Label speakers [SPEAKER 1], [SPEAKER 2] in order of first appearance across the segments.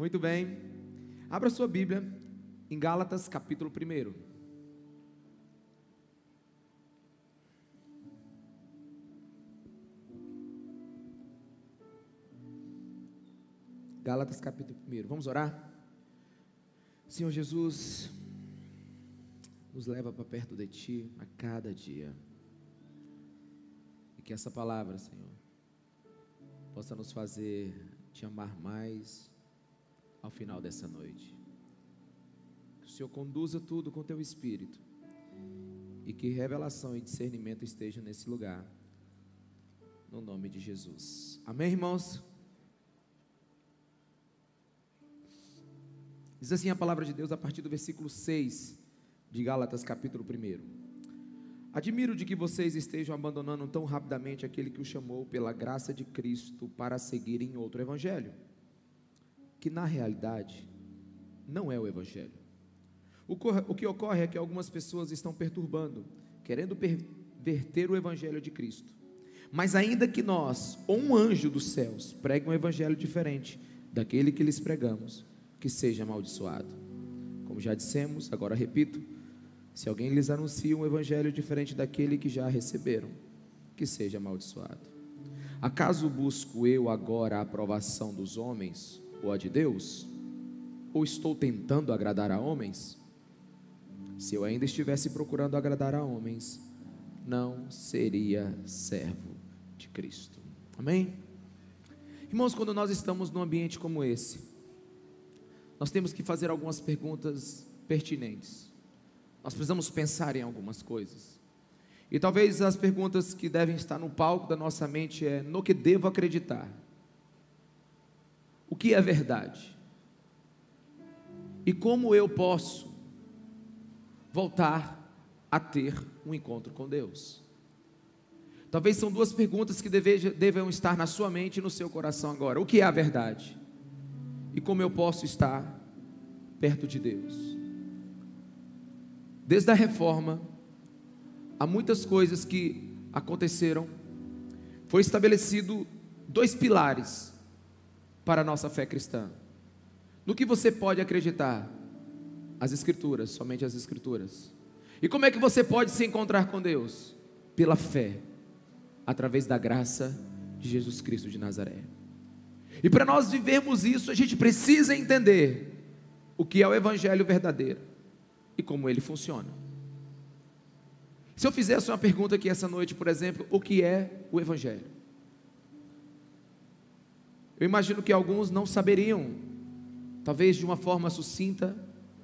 [SPEAKER 1] Muito bem. Abra sua Bíblia em Gálatas, capítulo 1. Gálatas, capítulo 1. Vamos orar? Senhor Jesus, nos leva para perto de Ti a cada dia. E que essa palavra, Senhor, possa nos fazer te amar mais ao final dessa noite. Que o Senhor conduza tudo com teu espírito e que revelação e discernimento estejam nesse lugar. No nome de Jesus. Amém, irmãos? Diz assim a palavra de Deus a partir do versículo 6 de Gálatas, capítulo 1. Admiro de que vocês estejam abandonando tão rapidamente aquele que o chamou pela graça de Cristo para seguirem outro evangelho, que na realidade não é o evangelho. O que ocorre é que algumas pessoas estão perturbando, querendo perverter o evangelho de Cristo. Mas ainda que nós, ou um anjo dos céus, pregue um evangelho diferente daquele que lhes pregamos, que seja amaldiçoado. Como já dissemos, agora repito, se alguém lhes anuncia um evangelho diferente daquele que já receberam, que seja amaldiçoado. Acaso busco eu agora a aprovação dos homens ou a de Deus? Ou estou tentando agradar a homens? Se eu ainda estivesse procurando agradar a homens, não seria servo de Cristo. Amém? Irmãos, quando nós estamos num ambiente como esse, nós temos que fazer algumas perguntas pertinentes. Nós precisamos pensar em algumas coisas. E talvez as perguntas que devem estar no palco da nossa mente é: no que devo acreditar? Que é verdade? E como eu posso voltar a ter um encontro com Deus? Talvez são duas perguntas que devem estar na sua mente e no seu coração agora. O que é a verdade? E como eu posso estar perto de Deus? Desde a reforma, há muitas coisas que aconteceram. Foi estabelecido dois pilares para a nossa fé cristã. No que você pode acreditar? As Escrituras, somente as Escrituras. E como é que você pode se encontrar com Deus? Pela fé, através da graça de Jesus Cristo de Nazaré. E para nós vivermos isso, a gente precisa entender o que é o Evangelho verdadeiro e como ele funciona. Se eu fizesse uma pergunta aqui essa noite, por exemplo, o que é o Evangelho? Eu imagino que alguns não saberiam, talvez de uma forma sucinta,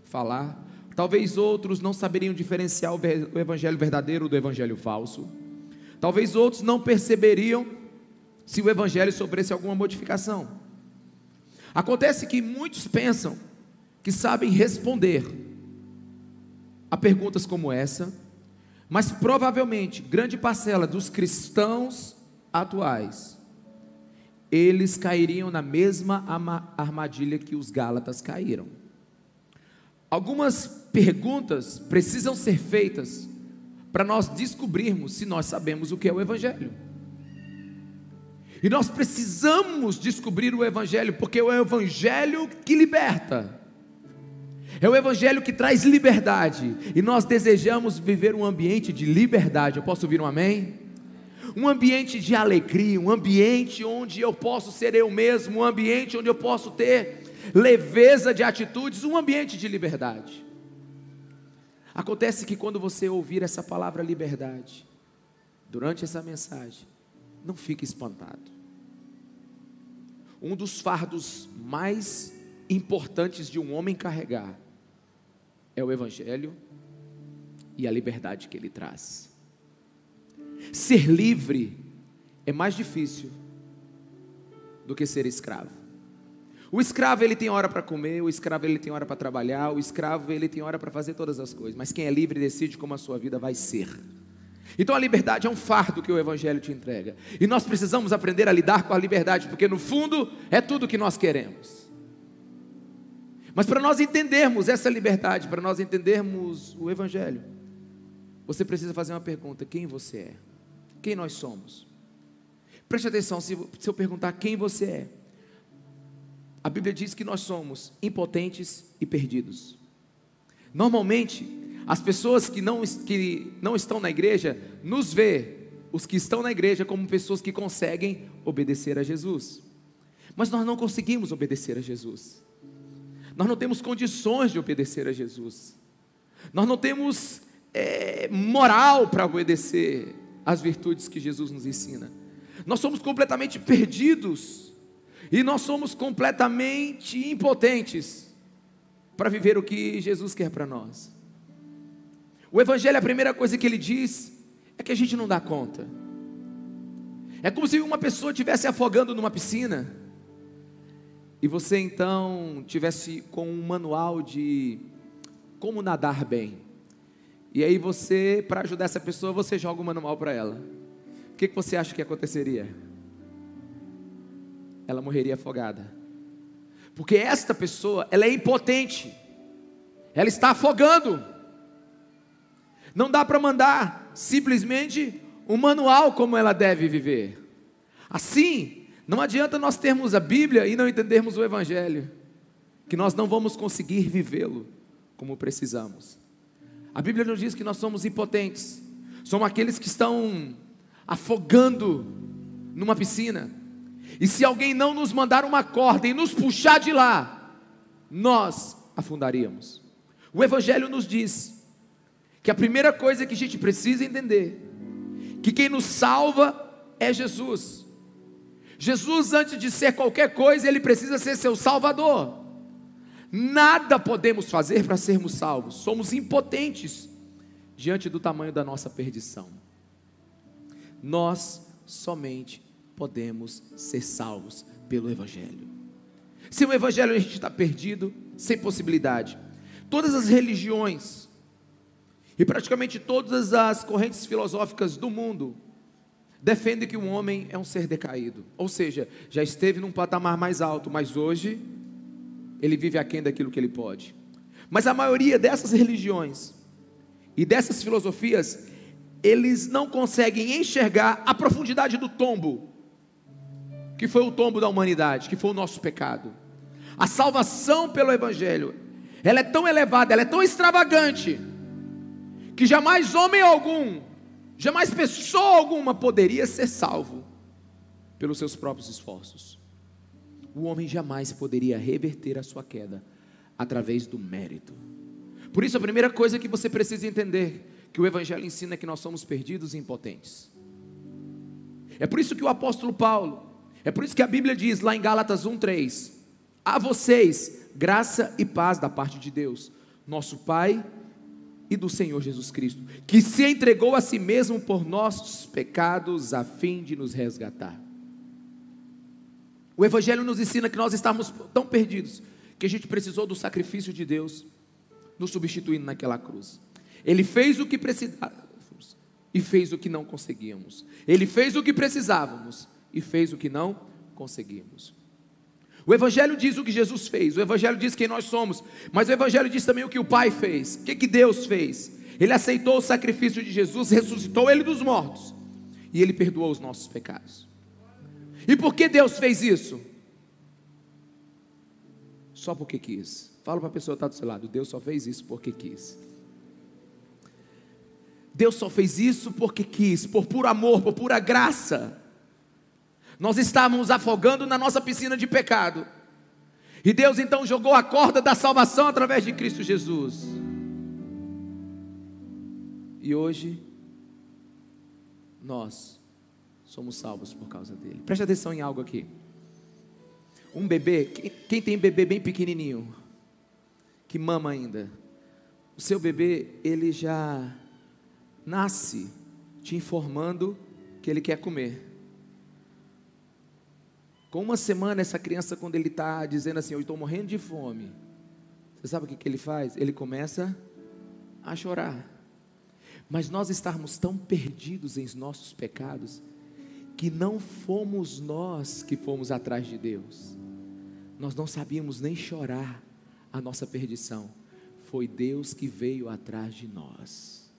[SPEAKER 1] falar, talvez outros não saberiam diferenciar o Evangelho verdadeiro do Evangelho falso, talvez outros não perceberiam se o Evangelho sofresse alguma modificação. Acontece que muitos pensam que sabem responder a perguntas como essa, mas provavelmente grande parcela dos cristãos atuais eles cairiam na mesma armadilha que os Gálatas caíram. Algumas perguntas precisam ser feitas para nós descobrirmos se nós sabemos o que é o Evangelho. E nós precisamos descobrir o Evangelho, porque é o Evangelho que liberta. É o Evangelho que traz liberdade. E nós desejamos viver um ambiente de liberdade. Eu posso ouvir um amém? Um ambiente de alegria, um ambiente onde eu posso ser eu mesmo, um ambiente onde eu posso ter leveza de atitudes, um ambiente de liberdade. Acontece que quando você ouvir essa palavra liberdade, durante essa mensagem, não fique espantado. Um dos fardos mais importantes de um homem carregar é o Evangelho e a liberdade que ele traz. Ser livre é mais difícil do que ser escravo. O escravo ele tem hora para comer, o escravo ele tem hora para trabalhar, o escravo ele tem hora para fazer todas as coisas, mas quem é livre decide como a sua vida vai ser. Então a liberdade é um fardo que o Evangelho te entrega. E nós precisamos aprender a lidar com a liberdade, porque no fundo é tudo que nós queremos. Mas para nós entendermos essa liberdade, para nós entendermos o Evangelho, você precisa fazer uma pergunta: quem você é? Quem nós somos? Preste atenção, se, eu perguntar quem você é, a Bíblia diz que nós somos impotentes e perdidos. Normalmente, as pessoas que não, que não estão na igreja nos vê, os que estão na igreja, como pessoas que conseguem obedecer a Jesus. Mas nós não conseguimos obedecer a Jesus. Nós não temos condições de obedecer a Jesus. Nós não temos é, moral para obedecer às virtudes que Jesus nos ensina. Nós somos completamente perdidos e nós somos completamente impotentes para viver o que Jesus quer para nós. O Evangelho, a primeira coisa que ele diz é que a gente não dá conta. É como se uma pessoa estivesse afogando numa piscina e você então tivesse com um manual de como nadar bem. E aí você, para ajudar essa pessoa, você joga o manual para ela. O que, que você acha que aconteceria? Ela morreria afogada. Porque esta pessoa, ela é impotente. Ela está afogando. Não dá para mandar simplesmente um manual como ela deve viver. Assim, não adianta nós termos a Bíblia e não entendermos o Evangelho, que nós não vamos conseguir vivê-lo como precisamos. A Bíblia nos diz que nós somos impotentes, somos aqueles que estão afogando numa piscina, e se alguém não nos mandar uma corda e nos puxar de lá, nós afundaríamos. O Evangelho nos diz que a primeira coisa que a gente precisa entender, que quem nos salva é Jesus. Jesus, antes de ser qualquer coisa, ele precisa ser seu salvador. Nada podemos fazer para sermos salvos, somos impotentes diante do tamanho da nossa perdição. Nós somente podemos ser salvos pelo Evangelho. Sem o Evangelho a gente está perdido, sem possibilidade. Todas as religiões e praticamente todas as correntes filosóficas do mundo defendem que o homem é um ser decaído, ou seja, já esteve num patamar mais alto, mas hoje ele vive aquém daquilo que ele pode. Mas a maioria dessas religiões e dessas filosofias, eles não conseguem enxergar a profundidade do tombo, que foi o tombo da humanidade, que foi o nosso pecado. A salvação pelo Evangelho, ela é tão elevada, ela é tão extravagante, que jamais homem algum, jamais pessoa alguma poderia ser salvo pelos seus próprios esforços o homem jamais poderia reverter a sua queda através do mérito. Por isso, a primeira coisa que você precisa entender que o Evangelho ensina é que nós somos perdidos e impotentes. É por isso que o apóstolo Paulo, é por isso que a Bíblia diz lá em Gálatas 1,3: A vocês graça e paz da parte de Deus, nosso Pai e do Senhor Jesus Cristo, que se entregou a si mesmo por nossos pecados, a fim de nos resgatar. O Evangelho nos ensina que nós estamos tão perdidos que a gente precisou do sacrifício de Deus nos substituindo naquela cruz. Ele fez o que precisávamos e fez o que não conseguíamos. Ele fez o que precisávamos e fez o que não conseguimos. O Evangelho diz o que Jesus fez, o Evangelho diz quem nós somos, mas o Evangelho diz também o que o Pai fez. O que, que Deus fez? Ele aceitou o sacrifício de Jesus, ressuscitou ele dos mortos e ele perdoou os nossos pecados. E por que Deus fez isso? Só porque quis. Fala para a pessoa que está do seu lado: Deus só fez isso porque quis. Deus só fez isso porque quis, por puro amor, por pura graça. Nós estávamos afogando na nossa piscina de pecado. E Deus então jogou a corda da salvação através de Cristo Jesus. E hoje, nós somos salvos por causa dele. Preste atenção em algo aqui. Um bebê, quem, tem bebê bem pequenininho, que mama ainda, o seu bebê, ele já nasce te informando que ele quer comer. Com uma semana, essa criança, quando ele está dizendo assim, eu estou morrendo de fome, você sabe o que, que ele faz? Ele começa a chorar. Mas nós estarmos tão perdidos em nossos pecados, que não fomos nós que fomos atrás de Deus. Nós não sabíamos nem chorar a nossa perdição. Foi Deus que veio atrás de nós.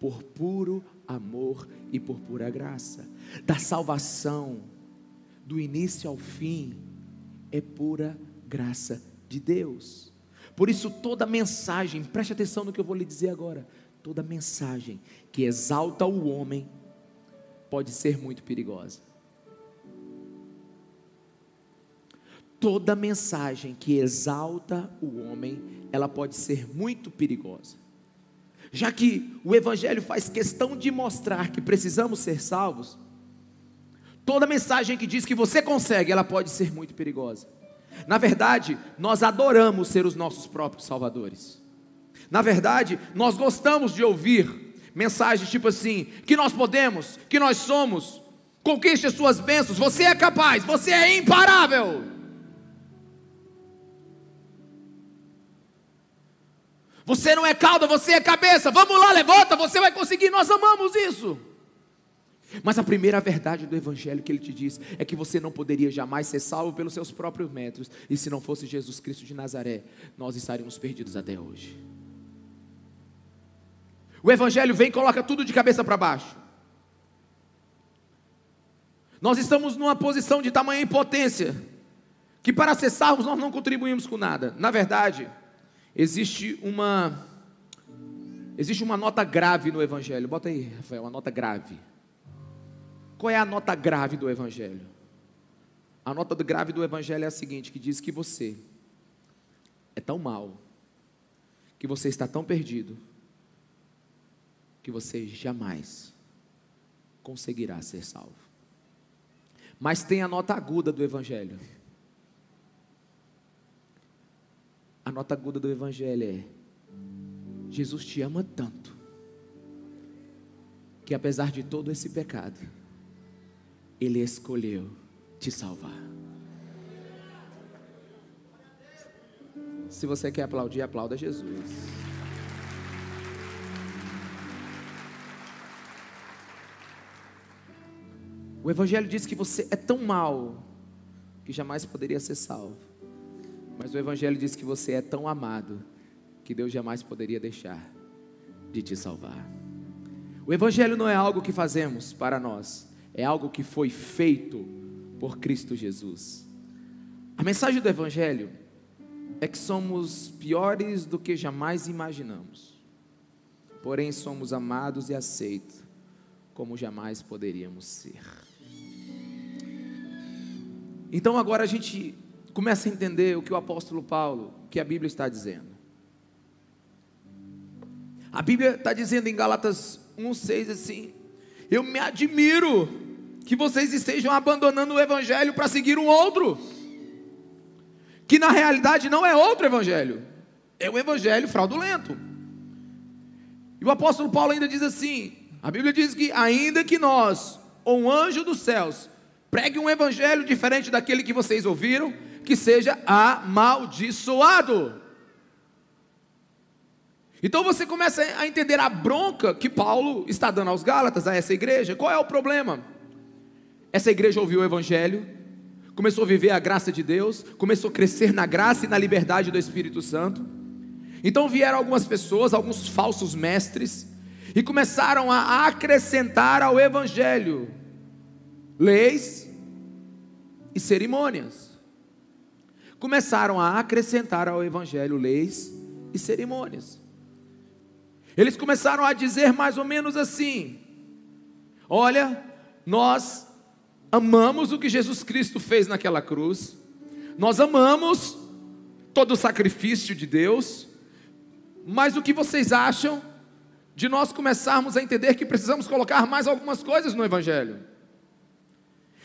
[SPEAKER 1] Por puro amor e por pura graça. Da salvação, do início ao fim, é pura graça de Deus. Por isso, toda mensagem, preste atenção no que eu vou lhe dizer agora, toda mensagem que exalta o homem pode ser muito perigosa. Toda mensagem que exalta o homem, ela pode ser muito perigosa. Já que o Evangelho faz questão de mostrar que precisamos ser salvos, toda mensagem que diz que você consegue, ela pode ser muito perigosa. Na verdade, nós adoramos ser os nossos próprios salvadores. Na verdade, nós gostamos de ouvir mensagens tipo assim: que nós podemos, que nós somos, conquiste as suas bênçãos, você é capaz, você é imparável. Você não é cauda, você é cabeça. Vamos lá, levanta, você vai conseguir. Nós amamos isso. Mas a primeira verdade do Evangelho que ele te diz é que você não poderia jamais ser salvo pelos seus próprios métodos, e se não fosse Jesus Cristo de Nazaré, nós estaríamos perdidos até hoje. O Evangelho vem e coloca tudo de cabeça para baixo. Nós estamos numa posição de tamanha impotência, que para acessarmos nós não contribuímos com nada. Na verdade, existe uma existe uma nota grave no evangelho. Bota aí, Rafael, uma nota grave. Qual é a nota grave do evangelho? A nota grave do evangelho é a seguinte, que diz que você é tão mal, que você está tão perdido, que você jamais conseguirá ser salvo. Mas tem a nota aguda do evangelho A nota aguda do Evangelho é: Jesus te ama tanto, que apesar de todo esse pecado, Ele escolheu te salvar. Se você quer aplaudir, aplauda Jesus. O Evangelho diz que você é tão mal que jamais poderia ser salvo. Mas o Evangelho diz que você é tão amado que Deus jamais poderia deixar de te salvar. O Evangelho não é algo que fazemos para nós, é algo que foi feito por Cristo Jesus. A mensagem do Evangelho é que somos piores do que jamais imaginamos, porém somos amados e aceitos como jamais poderíamos ser. Então agora a gente começa a entender o que o apóstolo Paulo, que a Bíblia está dizendo. A Bíblia está dizendo em Gálatas 1,6 assim: Eu me admiro que vocês estejam abandonando o Evangelho para seguir um outro, que na realidade não é outro Evangelho, é um Evangelho fraudulento. E o apóstolo Paulo ainda diz assim: a Bíblia diz que, ainda que nós, ou um anjo dos céus, pregue um Evangelho diferente daquele que vocês ouviram, que seja amaldiçoado. Então você começa a entender a bronca que Paulo está dando aos Gálatas, a essa igreja. Qual é o problema? Essa igreja ouviu o Evangelho, começou a viver a graça de Deus, começou a crescer na graça e na liberdade do Espírito Santo. Então vieram algumas pessoas, alguns falsos mestres, e começaram a acrescentar ao Evangelho leis e cerimônias começaram a acrescentar ao Evangelho leis e cerimônias. Eles começaram a dizer mais ou menos assim: Olha, nós amamos o que Jesus Cristo fez naquela cruz, nós amamos todo o sacrifício de Deus, mas o que vocês acham de nós começarmos a entender que precisamos colocar mais algumas coisas no Evangelho?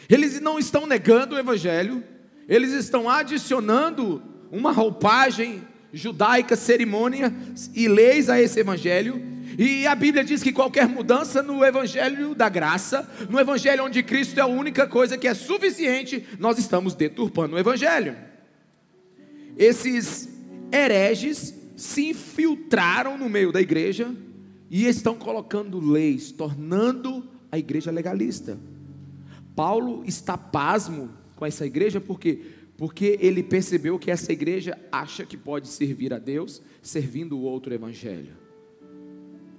[SPEAKER 1] Eles não estão negando o Evangelho, eles estão adicionando uma roupagem judaica, cerimônia e leis a esse evangelho. E a Bíblia diz que qualquer mudança no evangelho da graça, no evangelho onde Cristo é a única coisa que é suficiente, nós estamos deturpando o evangelho. Esses hereges se infiltraram no meio da igreja e estão colocando leis, tornando a igreja legalista. Paulo está pasmo com essa igreja, por quê? Porque ele percebeu que essa igreja acha que pode servir a Deus servindo o outro evangelho.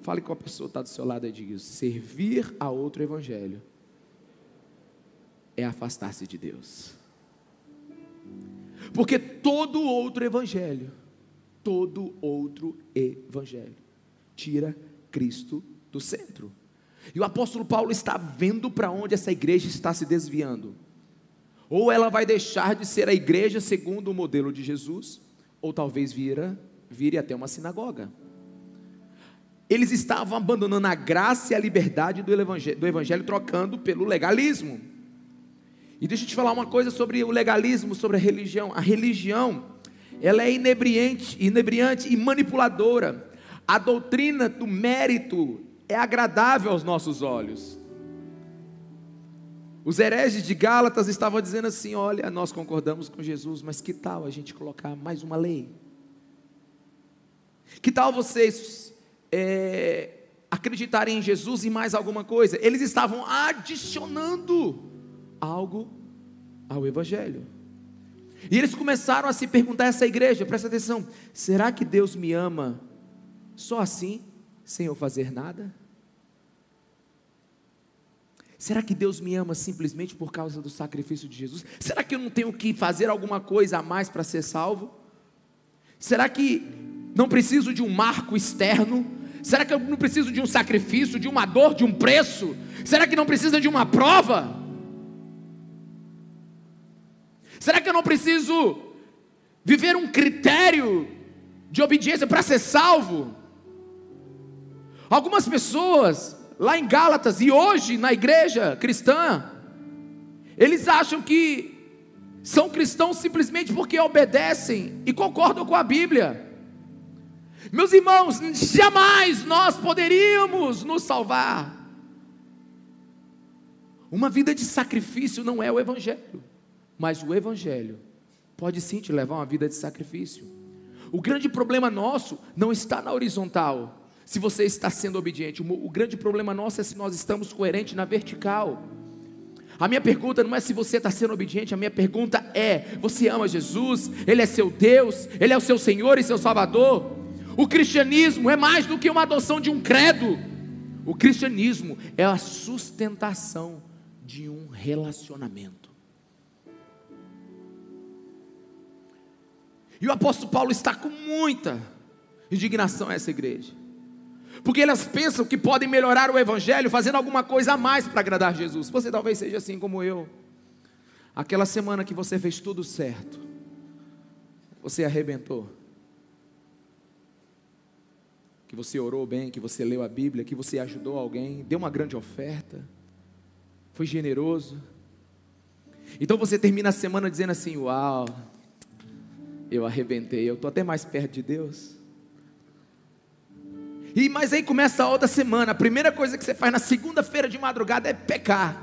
[SPEAKER 1] Fale com a pessoa que está do seu lado e diga: servir a outro evangelho é afastar-se de Deus. Porque todo outro evangelho. Todo outro evangelho. Tira Cristo do centro. E o apóstolo Paulo está vendo para onde essa igreja está se desviando. Ou ela vai deixar de ser a igreja segundo o modelo de Jesus, ou talvez vira, vire até uma sinagoga. Eles estavam abandonando a graça e a liberdade do evangelho, do evangelho trocando pelo legalismo. E deixa eu te falar uma coisa sobre o legalismo, sobre a religião. A religião, ela é inebriante, inebriante e manipuladora. A doutrina do mérito é agradável aos nossos olhos. Os hereges de Gálatas estavam dizendo assim: olha, nós concordamos com Jesus, mas que tal a gente colocar mais uma lei? Que tal vocês é, acreditarem em Jesus e mais alguma coisa? Eles estavam adicionando algo ao Evangelho. E eles começaram a se perguntar essa igreja, presta atenção: será que Deus me ama só assim, sem eu fazer nada? Será que Deus me ama simplesmente por causa do sacrifício de Jesus? Será que eu não tenho que fazer alguma coisa a mais para ser salvo? Será que não preciso de um marco externo? Será que eu não preciso de um sacrifício, de uma dor, de um preço? Será que não precisa de uma prova? Será que eu não preciso viver um critério de obediência para ser salvo? Algumas pessoas lá em Gálatas e hoje na igreja cristã, eles acham que são cristãos simplesmente porque obedecem e concordam com a Bíblia. Meus irmãos, jamais nós poderíamos nos salvar. Uma vida de sacrifício não é o Evangelho, mas o Evangelho pode sim te levar a uma vida de sacrifício. O grande problema nosso não está na horizontal, se você está sendo obediente. O, grande problema nosso é se nós estamos coerentes na vertical. A minha pergunta não é se você está sendo obediente, a minha pergunta é: você ama Jesus? Ele é seu Deus? Ele é o seu Senhor e seu Salvador? O cristianismo é mais do que uma adoção de um credo. O cristianismo é a sustentação de um relacionamento. E o apóstolo Paulo está com muita indignação a essa igreja porque elas pensam que podem melhorar o Evangelho fazendo alguma coisa a mais para agradar Jesus. Você talvez seja assim como eu. Aquela semana que você fez tudo certo, você arrebentou. Que você orou bem, que você leu a Bíblia, que você ajudou alguém, deu uma grande oferta, foi generoso. Então você termina a semana dizendo assim: Uau, eu arrebentei, eu estou até mais perto de Deus. E mas aí começa a outra semana. A primeira coisa que você faz na segunda-feira de madrugada é pecar.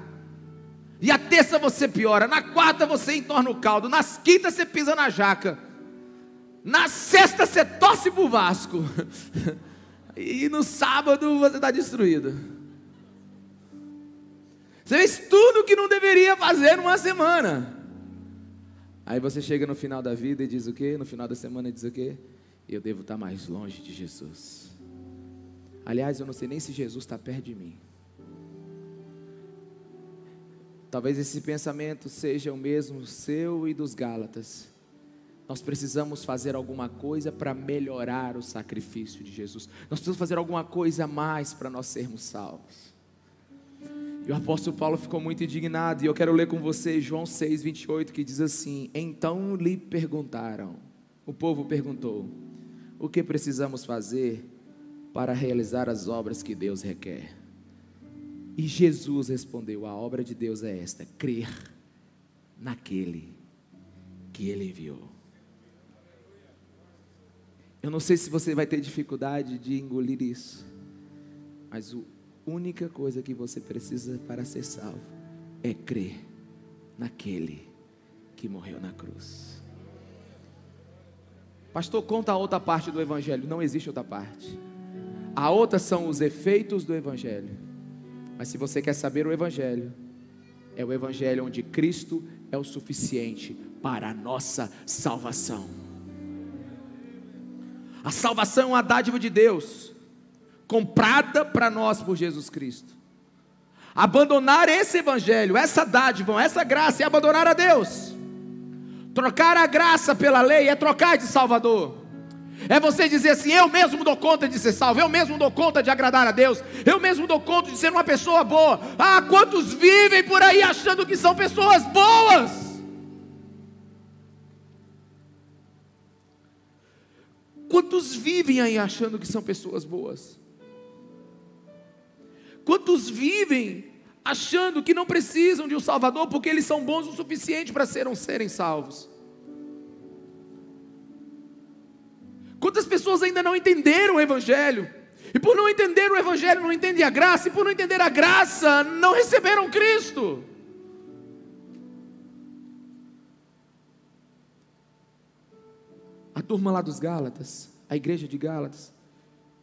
[SPEAKER 1] E a terça você piora, na quarta você entorna o caldo, nas quintas você pisa na jaca. Na sexta você torce pro Vasco. E no sábado você está destruído. Você fez tudo que não deveria fazer numa semana. Aí você chega no final da vida e diz o quê? No final da semana diz o quê? Eu devo estar mais longe de Jesus. Aliás, eu não sei nem se Jesus está perto de mim. Talvez esse pensamento seja o mesmo seu e dos Gálatas. Nós precisamos fazer alguma coisa para melhorar o sacrifício de Jesus. Nós precisamos fazer alguma coisa a mais para nós sermos salvos. E o apóstolo Paulo ficou muito indignado, e eu quero ler com vocês João 6, 28, que diz assim: Então lhe perguntaram, o povo perguntou, o que precisamos fazer para realizar as obras que Deus requer. E Jesus respondeu: A obra de Deus é esta: crer naquele que Ele enviou. Eu não sei se você vai ter dificuldade de engolir isso, mas a única coisa que você precisa para ser salvo é crer naquele que morreu na cruz. Pastor, conta a outra parte do Evangelho. Não existe outra parte. A outra são os efeitos do Evangelho. Mas se você quer saber o Evangelho, é o Evangelho onde Cristo é o suficiente para a nossa salvação. A salvação é uma dádiva de Deus, comprada para nós por Jesus Cristo. Abandonar esse Evangelho, essa dádiva, essa graça é abandonar a Deus. Trocar a graça pela lei é trocar de Salvador. É você dizer assim: eu mesmo dou conta de ser salvo, eu mesmo dou conta de agradar a Deus, eu mesmo dou conta de ser uma pessoa boa. Ah, quantos vivem por aí achando que são pessoas boas? Quantos vivem aí achando que são pessoas boas? Quantos vivem achando que não precisam de um Salvador porque eles são bons o suficiente para serem, salvos? Quantas pessoas ainda não entenderam o Evangelho? E por não entender o Evangelho, não entendem a graça, e por não entender a graça, não receberam Cristo. A turma lá dos Gálatas, a igreja de Gálatas,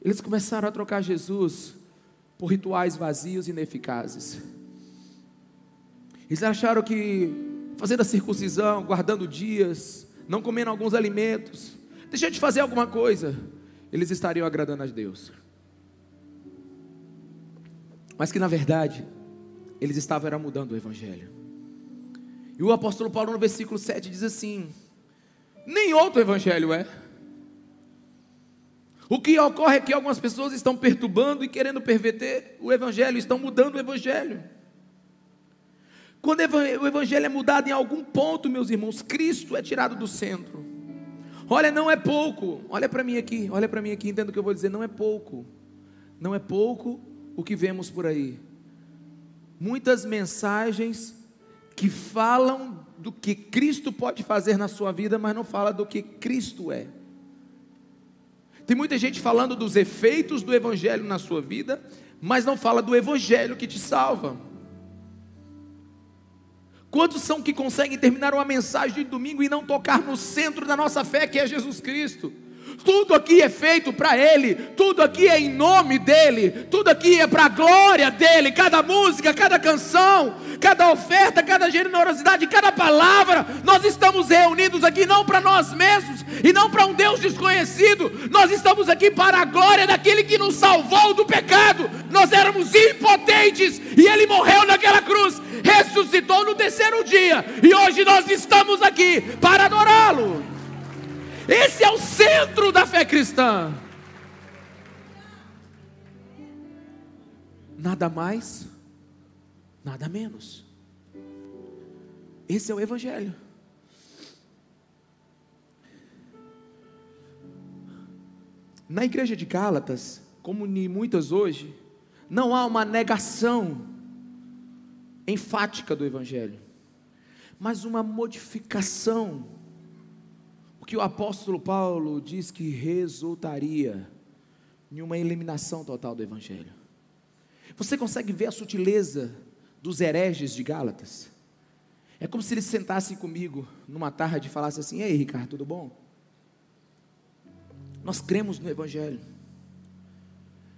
[SPEAKER 1] eles começaram a trocar Jesus por rituais vazios e ineficazes. Eles acharam que fazendo a circuncisão, guardando dias, não comendo alguns alimentos, deixa eu te fazer alguma coisa, eles estariam agradando a Deus. Mas que na verdade, eles estavam era mudando o Evangelho. E o apóstolo Paulo no versículo 7 diz assim: Nem outro Evangelho é. O que ocorre é que algumas pessoas estão perturbando e querendo perverter o Evangelho, estão mudando o Evangelho. Quando o Evangelho é mudado em algum ponto, meus irmãos, Cristo é tirado do centro. Olha, não é pouco. Olha para mim aqui, olha para mim aqui, entenda o que eu vou dizer. Não é pouco. Não é pouco o que vemos por aí. Muitas mensagens que falam do que Cristo pode fazer na sua vida, mas não fala do que Cristo é. Tem muita gente falando dos efeitos do evangelho na sua vida, mas não fala do evangelho que te salva. Quantos são que conseguem terminar uma mensagem de domingo e não tocar no centro da nossa fé, que é Jesus Cristo? Tudo aqui é feito para Ele, tudo aqui é em nome dEle, tudo aqui é para a glória dEle. Cada música, cada canção, cada oferta, cada generosidade, cada palavra, nós estamos reunidos aqui não para nós mesmos e não para um Deus desconhecido, nós estamos aqui para a glória daquele que nos salvou do pecado. Nós éramos impotentes e Ele morreu naquela cruz, ressuscitou no terceiro dia e hoje nós estamos aqui para adorá-lo. Esse é o centro da fé cristã. Nada mais, nada menos. Esse é o Evangelho. Na igreja de Gálatas, como em muitas hoje, não há uma negação enfática do Evangelho, mas uma modificação que o apóstolo Paulo diz que resultaria em uma eliminação total do Evangelho. Você consegue ver a sutileza dos hereges de Gálatas? É como se eles sentassem comigo numa tarde e falassem assim: Ei, Ricardo, tudo bom? Nós cremos no Evangelho.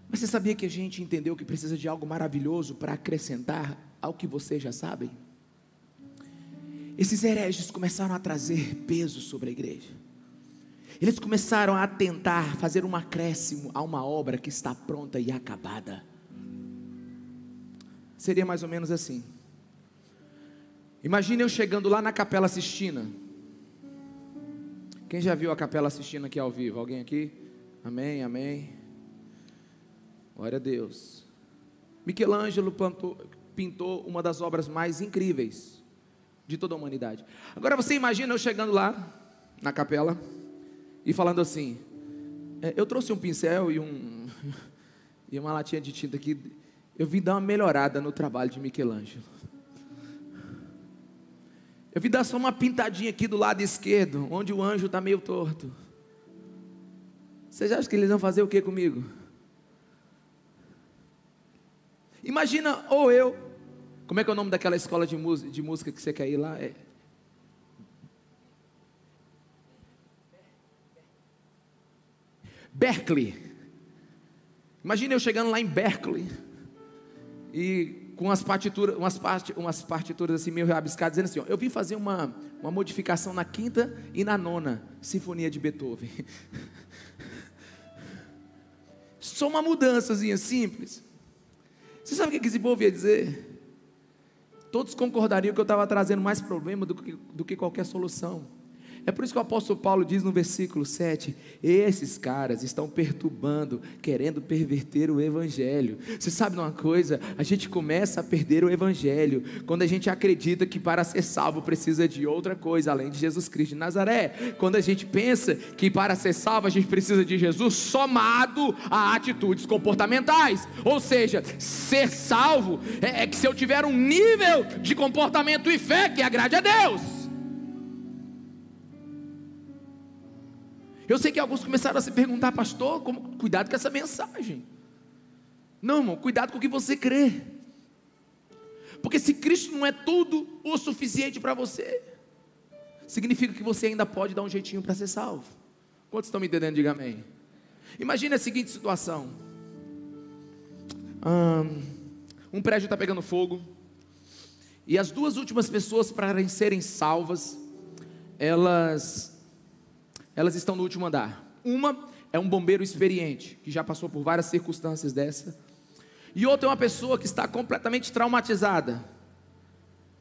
[SPEAKER 1] Mas você sabia que a gente entendeu que precisa de algo maravilhoso para acrescentar ao que vocês já sabem? Esses hereges começaram a trazer peso sobre a igreja. Eles começaram a tentar fazer um acréscimo a uma obra que está pronta e acabada. Seria mais ou menos assim. Imagine eu chegando lá na Capela Sistina. Quem já viu a Capela Sistina aqui ao vivo? Alguém aqui? Amém, amém. Glória a Deus. Michelangelo plantou, pintou uma das obras mais incríveis de toda a humanidade. Agora você imagina eu chegando lá na capela e falando assim: é, Eu trouxe um pincel e, um, e uma latinha de tinta aqui. Eu vim dar uma melhorada no trabalho de Michelangelo. Eu vim dar só uma pintadinha aqui do lado esquerdo, onde o anjo está meio torto. Vocês acham que eles vão fazer o que comigo? Imagina, ou eu, como é que é o nome daquela escola de música, de música que você quer ir lá? É Berkeley. Imagine eu chegando lá em Berkeley e com umas partituras, umas, part, umas partituras assim meio rabiscadas, dizendo assim: ó, eu vim fazer uma, uma modificação na quinta e na nona sinfonia de Beethoven. Só uma mudançazinha simples. Você sabe o que esse povo ia dizer? Todos concordariam que eu estava trazendo mais problema do que, do que qualquer solução. É por isso que o apóstolo Paulo diz no versículo 7: esses caras estão perturbando, querendo perverter o evangelho. Você sabe uma coisa? A gente começa a perder o evangelho quando a gente acredita que para ser salvo precisa de outra coisa além de Jesus Cristo de Nazaré. Quando a gente pensa que para ser salvo a gente precisa de Jesus somado a atitudes comportamentais. Ou seja, ser salvo é, é que se eu tiver um nível de comportamento e fé que agrade a Deus. Eu sei que alguns começaram a se perguntar, pastor, como, cuidado com essa mensagem. Não, irmão, cuidado com o que você crê. Porque se Cristo não é tudo o suficiente para você, significa que você ainda pode dar um jeitinho para ser salvo. Quantos estão me entendendo? Diga amém. Imagine a seguinte situação: um prédio está pegando fogo, e as duas últimas pessoas para serem salvas, elas elas estão no último andar. Uma é um bombeiro experiente, que já passou por várias circunstâncias dessa. E outra é uma pessoa que está completamente traumatizada.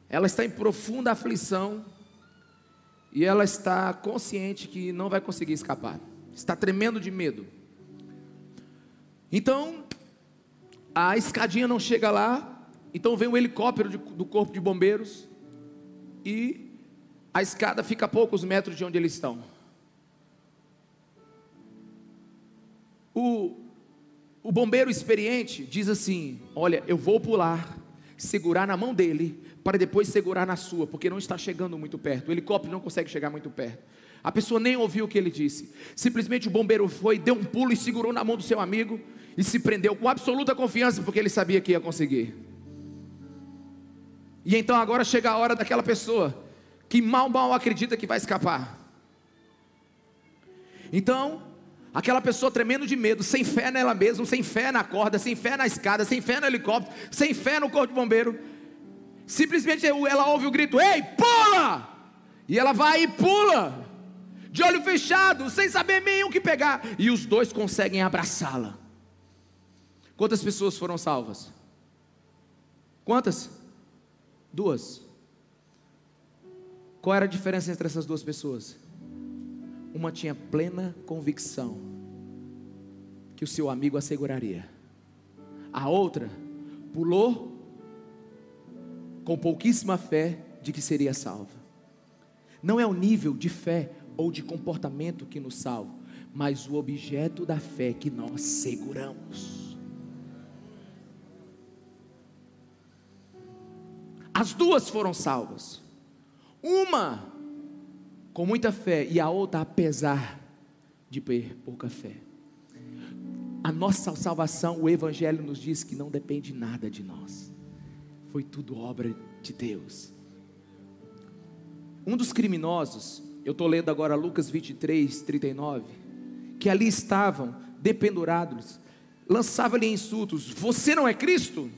[SPEAKER 1] Ela está em profunda aflição e ela está consciente que não vai conseguir escapar. Está tremendo de medo. Então, a escadinha não chega lá, então vem o helicóptero de, do corpo de bombeiros e a escada fica a poucos metros de onde eles estão. O, o bombeiro experiente diz assim: Olha, eu vou pular, segurar na mão dele, para depois segurar na sua, porque não está chegando muito perto. O helicóptero não consegue chegar muito perto. A pessoa nem ouviu o que ele disse. Simplesmente o bombeiro foi, deu um pulo e segurou na mão do seu amigo e se prendeu com absoluta confiança, porque ele sabia que ia conseguir. E então agora chega a hora daquela pessoa que mal, mal acredita que vai escapar. Então, Aquela pessoa tremendo de medo, sem fé nela mesma, sem fé na corda, sem fé na escada, sem fé no helicóptero, sem fé no corpo de bombeiro. Simplesmente ela ouve o grito: Ei, pula! E ela vai e pula, de olho fechado, sem saber nem o que pegar. E os dois conseguem abraçá-la. Quantas pessoas foram salvas? Quantas? Duas. Qual era a diferença entre essas duas pessoas? Uma tinha plena convicção que o seu amigo asseguraria. A outra pulou com pouquíssima fé de que seria salva. Não é o nível de fé ou de comportamento que nos salva, mas o objeto da fé que nós seguramos. As duas foram salvas. Uma com muita fé, e a outra apesar de ter pouca fé. A nossa salvação, o Evangelho nos diz que não depende nada de nós, foi tudo obra de Deus. Um dos criminosos, eu estou lendo agora Lucas 23, 39, que ali estavam dependurados, lançava-lhe insultos: Você não é Cristo?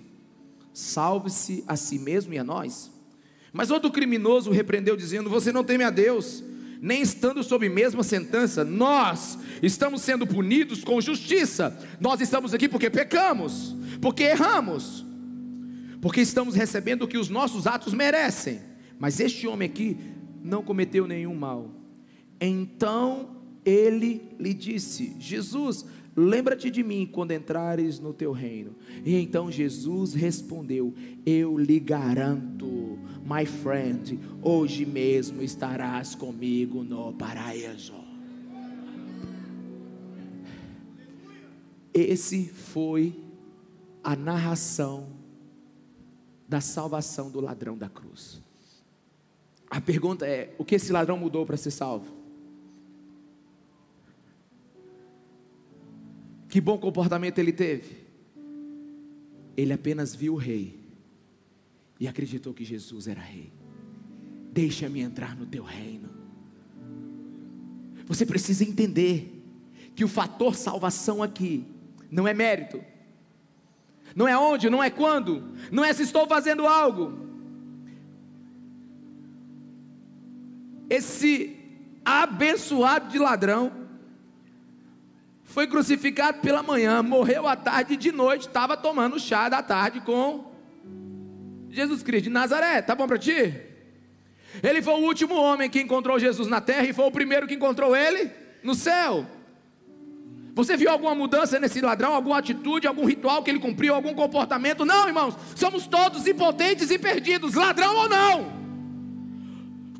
[SPEAKER 1] Salve-se a si mesmo e a nós. Mas outro criminoso repreendeu, dizendo: Você não teme a Deus, nem estando sob mesma sentença, nós estamos sendo punidos com justiça. Nós estamos aqui porque pecamos, porque erramos, porque estamos recebendo o que os nossos atos merecem. Mas este homem aqui não cometeu nenhum mal. Então ele lhe disse: Jesus, lembra-te de mim quando entrares no teu reino. E então Jesus respondeu: Eu lhe garanto My friend, hoje mesmo estarás comigo no paraíso. Esse foi a narração da salvação do ladrão da cruz. A pergunta é: o que esse ladrão mudou para ser salvo? Que bom comportamento ele teve? Ele apenas viu o rei e acreditou que Jesus era rei. Deixa-me entrar no teu reino. Você precisa entender que o fator salvação aqui não é mérito, não é onde, não é quando, não é se estou fazendo algo. Esse abençoado de ladrão foi crucificado pela manhã, morreu à tarde e de noite estava tomando chá da tarde com Jesus Cristo de Nazaré, tá bom para ti? Ele foi o último homem que encontrou Jesus na terra e foi o primeiro que encontrou ele no céu. Você viu alguma mudança nesse ladrão, alguma atitude, algum ritual que ele cumpriu, algum comportamento? Não, irmãos, somos todos impotentes e perdidos, ladrão ou não.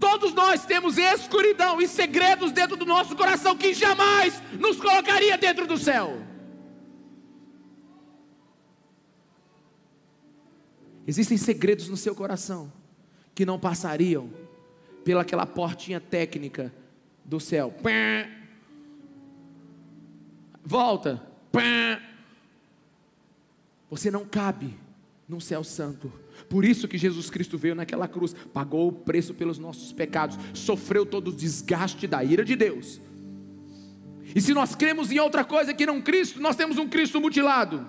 [SPEAKER 1] Todos nós temos escuridão e segredos dentro do nosso coração que jamais nos colocaria dentro do céu. Existem segredos no seu coração que não passariam pelaquela portinha técnica do céu. Volta. Você não cabe num céu santo. Por isso que Jesus Cristo veio naquela cruz, pagou o preço pelos nossos pecados, sofreu todo o desgaste da ira de Deus. E se nós cremos em outra coisa que não Cristo, nós temos um Cristo mutilado.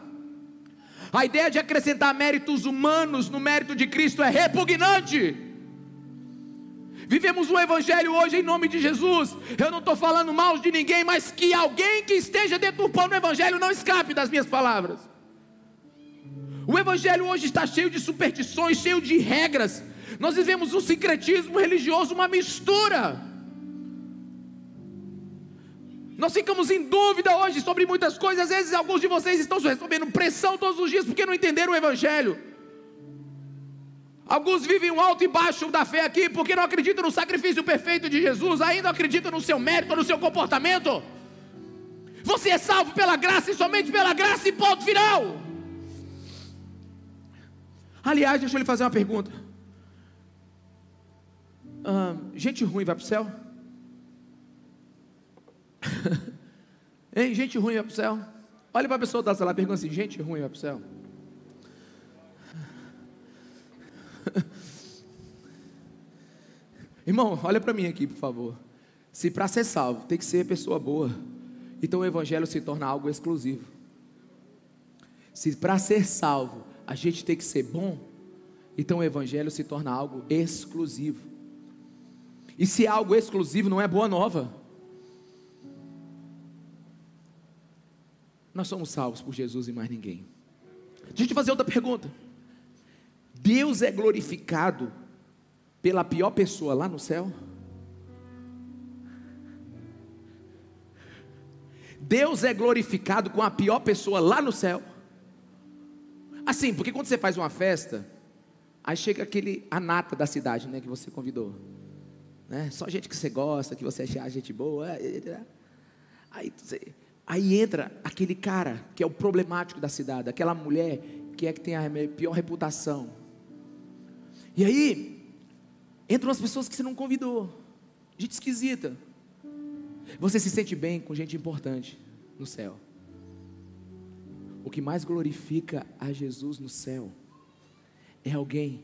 [SPEAKER 1] A ideia de acrescentar méritos humanos no mérito de Cristo é repugnante. Vivemos um evangelho hoje em nome de Jesus. Eu não estou falando mal de ninguém, mas que alguém que esteja deturpando o evangelho não escape das minhas palavras. O evangelho hoje está cheio de superstições, cheio de regras. Nós vivemos um sincretismo religioso, uma mistura. Nós ficamos em dúvida hoje sobre muitas coisas. Às vezes, alguns de vocês estão recebendo pressão todos os dias porque não entenderam o Evangelho. Alguns vivem um alto e baixo da fé aqui porque não acreditam no sacrifício perfeito de Jesus, ainda acreditam no seu mérito, no seu comportamento. Você é salvo pela graça e somente pela graça e ponto final. Aliás, deixa eu lhe fazer uma pergunta. gente ruim vai para o céu? hein, gente ruim vai para o céu? Olha para a pessoa da sala e pergunta assim: gente ruim vai para o céu? Irmão, olha para mim aqui, por favor. Se para ser salvo tem que ser pessoa boa, então o evangelho se torna algo exclusivo. Se para ser salvo a gente tem que ser bom, então o evangelho se torna algo exclusivo. E se é algo exclusivo, não é boa nova. Nós somos salvos por Jesus e mais ninguém. Deixa eu te fazer outra pergunta. Deus é glorificado pela pior pessoa lá no céu? Deus é glorificado com a pior pessoa lá no céu? Assim, porque quando você faz uma festa, aí chega aquele a nata da cidade, né, que você convidou, né? Só gente que você gosta, que você acha gente boa, aí você, aí entra aquele cara que é o problemático da cidade, aquela mulher que é que tem a pior reputação. E aí Entram as pessoas que você não convidou, gente esquisita. Você se sente bem com gente importante no céu. O que mais glorifica a Jesus no céu é alguém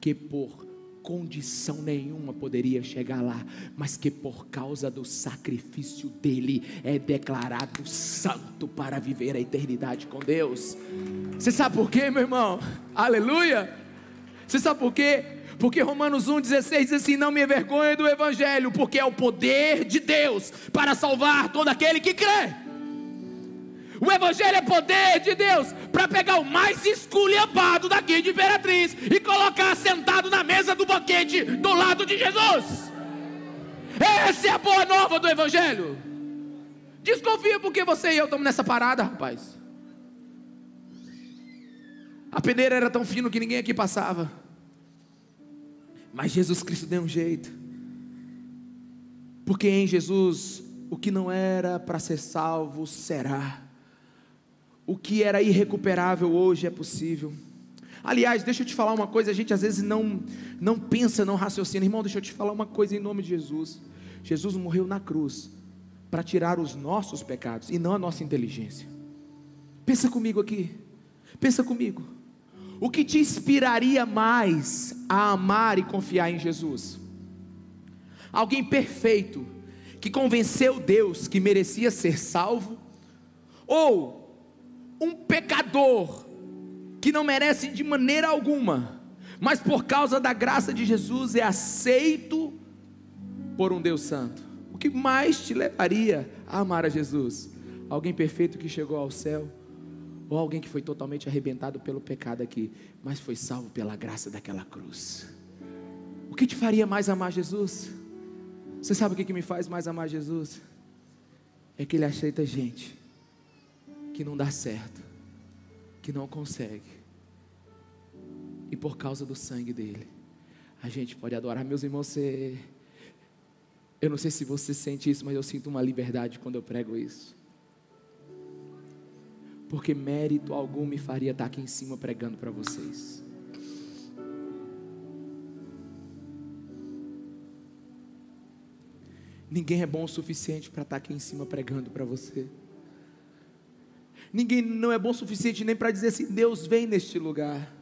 [SPEAKER 1] que por condição nenhuma poderia chegar lá, mas que por causa do sacrifício dele é declarado santo para viver a eternidade com Deus. Você sabe por quê, meu irmão? Aleluia! Você sabe por quê? Porque Romanos 1,16 diz assim: Não me envergonhe do Evangelho, porque é o poder de Deus para salvar todo aquele que crê. O Evangelho é poder de Deus para pegar o mais esculhambado daqui de Imperatriz e colocar sentado na mesa do banquete do lado de Jesus. Essa é a boa nova do Evangelho. Desconfia porque você e eu estamos nessa parada, rapaz. A peneira era tão fino que ninguém aqui passava. Mas Jesus Cristo deu um jeito. Porque em Jesus o que não era para ser salvo será. O que era irrecuperável hoje é possível. Aliás, deixa eu te falar uma coisa, a gente às vezes não não pensa, não raciocina. Irmão, deixa eu te falar uma coisa em nome de Jesus. Jesus morreu na cruz para tirar os nossos pecados e não a nossa inteligência. Pensa comigo aqui. Pensa comigo. O que te inspiraria mais a amar e confiar em Jesus? Alguém perfeito, que convenceu Deus que merecia ser salvo? Ou um pecador, que não merece de maneira alguma, mas por causa da graça de Jesus é aceito por um Deus Santo? O que mais te levaria a amar a Jesus? Alguém perfeito que chegou ao céu ou alguém que foi totalmente arrebentado pelo pecado aqui, mas foi salvo pela graça daquela cruz. que te faria mais amar Jesus? Você sabe o que, me faz mais amar Jesus? É que Ele aceita gente que não dá certo, que não consegue, e por causa do sangue dele, a gente pode adorar. Meus irmãos, você. Eu não sei se você sente isso, mas eu sinto uma liberdade quando eu prego isso. Porque mérito algum me faria estar aqui em cima pregando para vocês. Ninguém é bom o suficiente para estar aqui em cima pregando para você. Ninguém não é bom o suficiente nem para dizer assim: Deus vem neste lugar.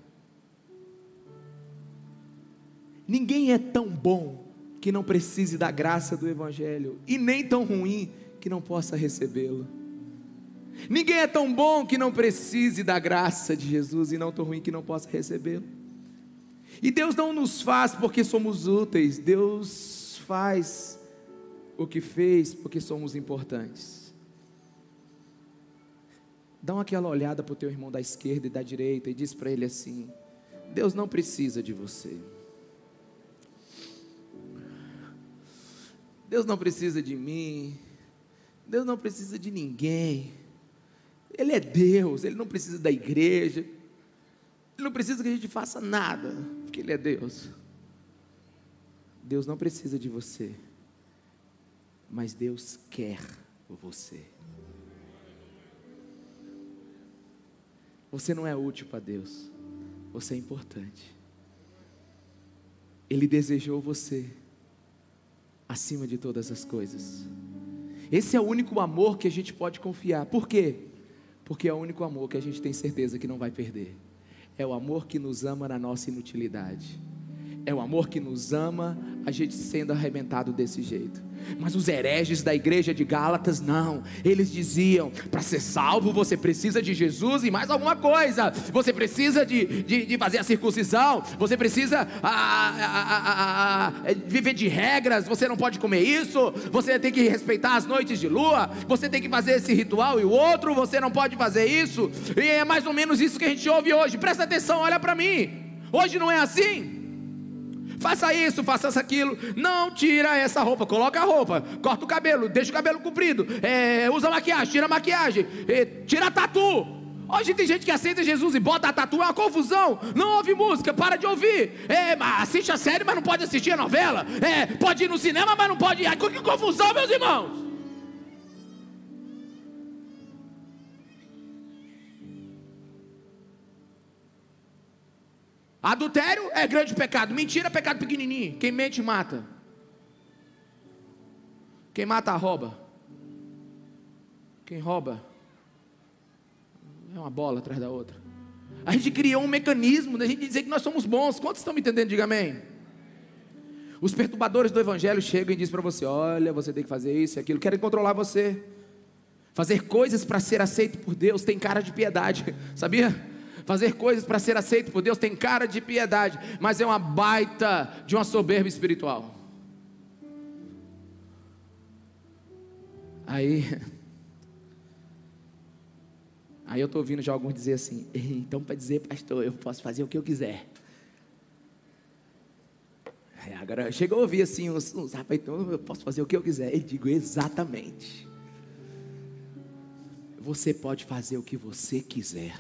[SPEAKER 1] Ninguém é tão bom que não precise da graça do Evangelho, e nem tão ruim que não possa recebê-lo. Ninguém é tão bom que não precise da graça de Jesus, e não tão ruim que não possa recebê-lo. E Deus não nos faz porque somos úteis, Deus faz o que fez porque somos importantes. Dá aquela olhada para o teu irmão da esquerda e da direita e diz para ele assim: Deus não precisa de você. Deus não precisa de mim. Deus não precisa de ninguém. Ele é Deus, ele não precisa da igreja. Ele não precisa que a gente faça nada, porque ele é Deus. Deus não precisa de você, mas Deus quer você. Você não é útil para Deus, você é importante. Ele desejou você acima de todas as coisas. Esse é o único amor que a gente pode confiar. Por quê? Porque é o único amor que a gente tem certeza que não vai perder. É o amor que nos ama na nossa inutilidade. É o amor que nos ama, a gente sendo arrebentado desse jeito. Mas os hereges da igreja de Gálatas, não. Eles diziam: para ser salvo você precisa de Jesus e mais alguma coisa. Você precisa de, de, de fazer a circuncisão. Você precisa a, a, a, viver de regras. Você não pode comer isso. Você tem que respeitar as noites de lua. Você tem que fazer esse ritual e o outro. Você não pode fazer isso. E é mais ou menos isso que a gente ouve hoje. Presta atenção, olha para mim. Hoje não é assim. Faça isso, faça aquilo. Não tira essa roupa, coloca a roupa, corta o cabelo, deixa o cabelo comprido, é, usa maquiagem, tira maquiagem, é, tira tatu. Hoje tem gente que aceita Jesus e bota a tatu, é uma confusão. Não ouve música, para de ouvir. É, assiste a série, mas não pode assistir a novela. É, pode ir no cinema, mas não pode ir. Que confusão, meus irmãos. Adultério é grande pecado, mentira é pecado pequenininho. Quem mente mata. Quem mata rouba. Quem rouba é uma bola atrás da outra. A gente criou um mecanismo da gente dizer que nós somos bons. Quantos estão me entendendo? Diga amém. Os perturbadores do evangelho chegam e dizem para você: olha, você tem que fazer isso e aquilo, querem controlar você. Fazer coisas para ser aceito por Deus tem cara de piedade, sabia? Fazer coisas para ser aceito por Deus tem cara de piedade, mas é uma baita de uma soberba espiritual. Aí, aí eu estou ouvindo já alguns dizer assim: então para dizer, pastor, eu posso fazer o que eu quiser. Aí agora chega a ouvir assim uns, uns rapaz, então eu posso fazer o que eu quiser. E digo exatamente. Você pode fazer o que você quiser.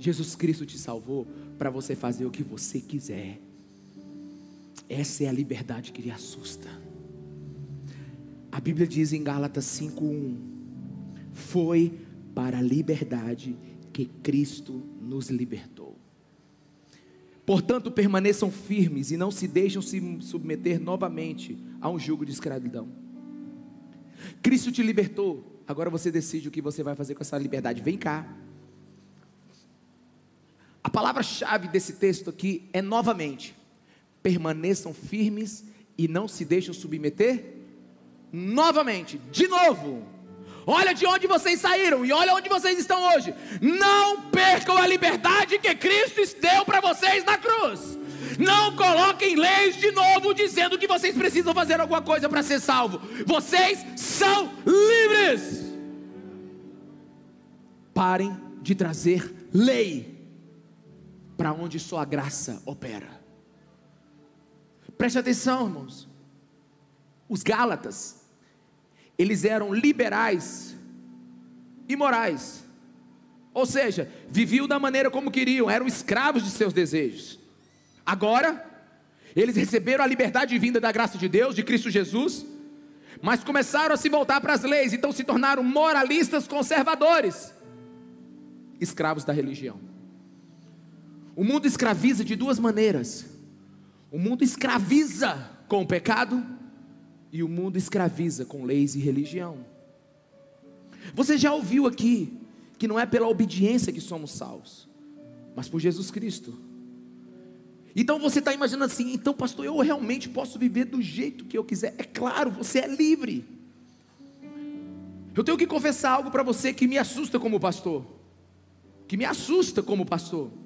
[SPEAKER 1] Jesus Cristo te salvou para você fazer o que você quiser. Essa é a liberdade que lhe assusta. A Bíblia diz em Gálatas 5:1: Foi para a liberdade que Cristo nos libertou. Portanto, permaneçam firmes e não se deixem se submeter novamente a um jugo de escravidão. Cristo te libertou, agora você decide o que você vai fazer com essa liberdade. Vem cá. A palavra-chave desse texto aqui é novamente: permaneçam firmes e não se deixem submeter. Novamente, de novo. Olha de onde vocês saíram e olha onde vocês estão hoje. Não percam a liberdade que Cristo deu para vocês na cruz. Não coloquem leis de novo dizendo que vocês precisam fazer alguma coisa para ser salvo. Vocês são livres. Parem de trazer lei para onde só a graça opera. Preste atenção, irmãos. Os Gálatas, eles eram liberais e morais. Ou seja, viviam da maneira como queriam, eram escravos de seus desejos. Agora, eles receberam a liberdade vinda da graça de Deus, de Cristo Jesus, mas começaram a se voltar para as leis, então se tornaram moralistas conservadores, escravos da religião. O mundo escraviza de duas maneiras: o mundo escraviza com o pecado, e o mundo escraviza com leis e religião. Você já ouviu aqui que não é pela obediência que somos salvos, mas por Jesus Cristo. Então você está imaginando assim, então pastor, eu realmente posso viver do jeito que eu quiser. É claro, você é livre. Eu tenho que confessar algo para você que me assusta como pastor. Que me assusta como pastor.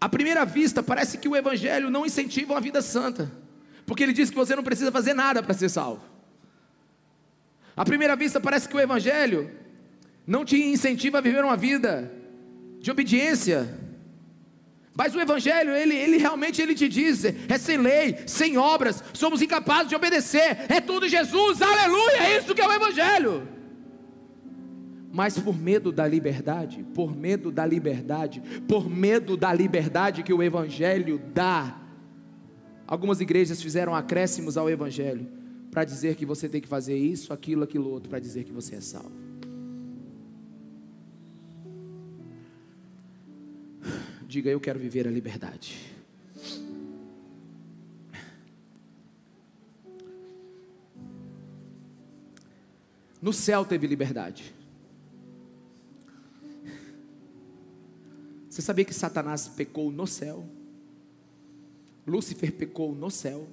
[SPEAKER 1] À primeira vista, parece que o Evangelho não incentiva uma vida santa, porque ele diz que você não precisa fazer nada para ser salvo. À primeira vista, parece que o Evangelho não te incentiva a viver uma vida de obediência. Mas o evangelho, ele, ele realmente ele te diz, é sem lei, sem obras, somos incapazes de obedecer, é tudo Jesus, aleluia, é isso que é o evangelho. Mas por medo da liberdade, por medo da liberdade, por medo da liberdade que o evangelho dá, algumas igrejas fizeram acréscimos ao evangelho para dizer que você tem que fazer isso, aquilo, aquilo outro, para dizer que você é salvo. Diga, eu quero viver a liberdade. No céu teve liberdade. Você sabia que Satanás pecou no céu? Lúcifer pecou no céu.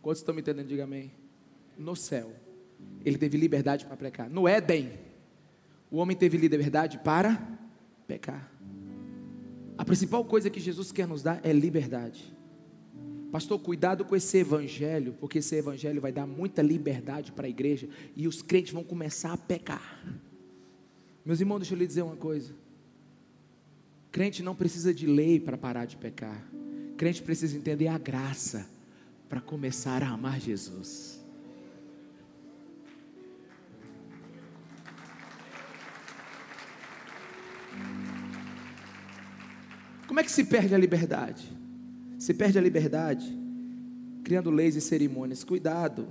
[SPEAKER 1] Quantos estão me entendendo? Diga amém. No céu. Ele teve liberdade para pecar. No Éden, o homem teve liberdade para pecar. A principal coisa que Jesus quer nos dar é liberdade. Pastor, cuidado com esse evangelho, porque esse evangelho vai dar muita liberdade para a igreja e os crentes vão começar a pecar. Meus irmãos, deixa eu lhe dizer uma coisa. Crente não precisa de lei para parar de pecar. Crente precisa entender a graça para começar a amar Jesus. Como é que se perde a liberdade? Se perde a liberdade criando leis e cerimônias. Cuidado,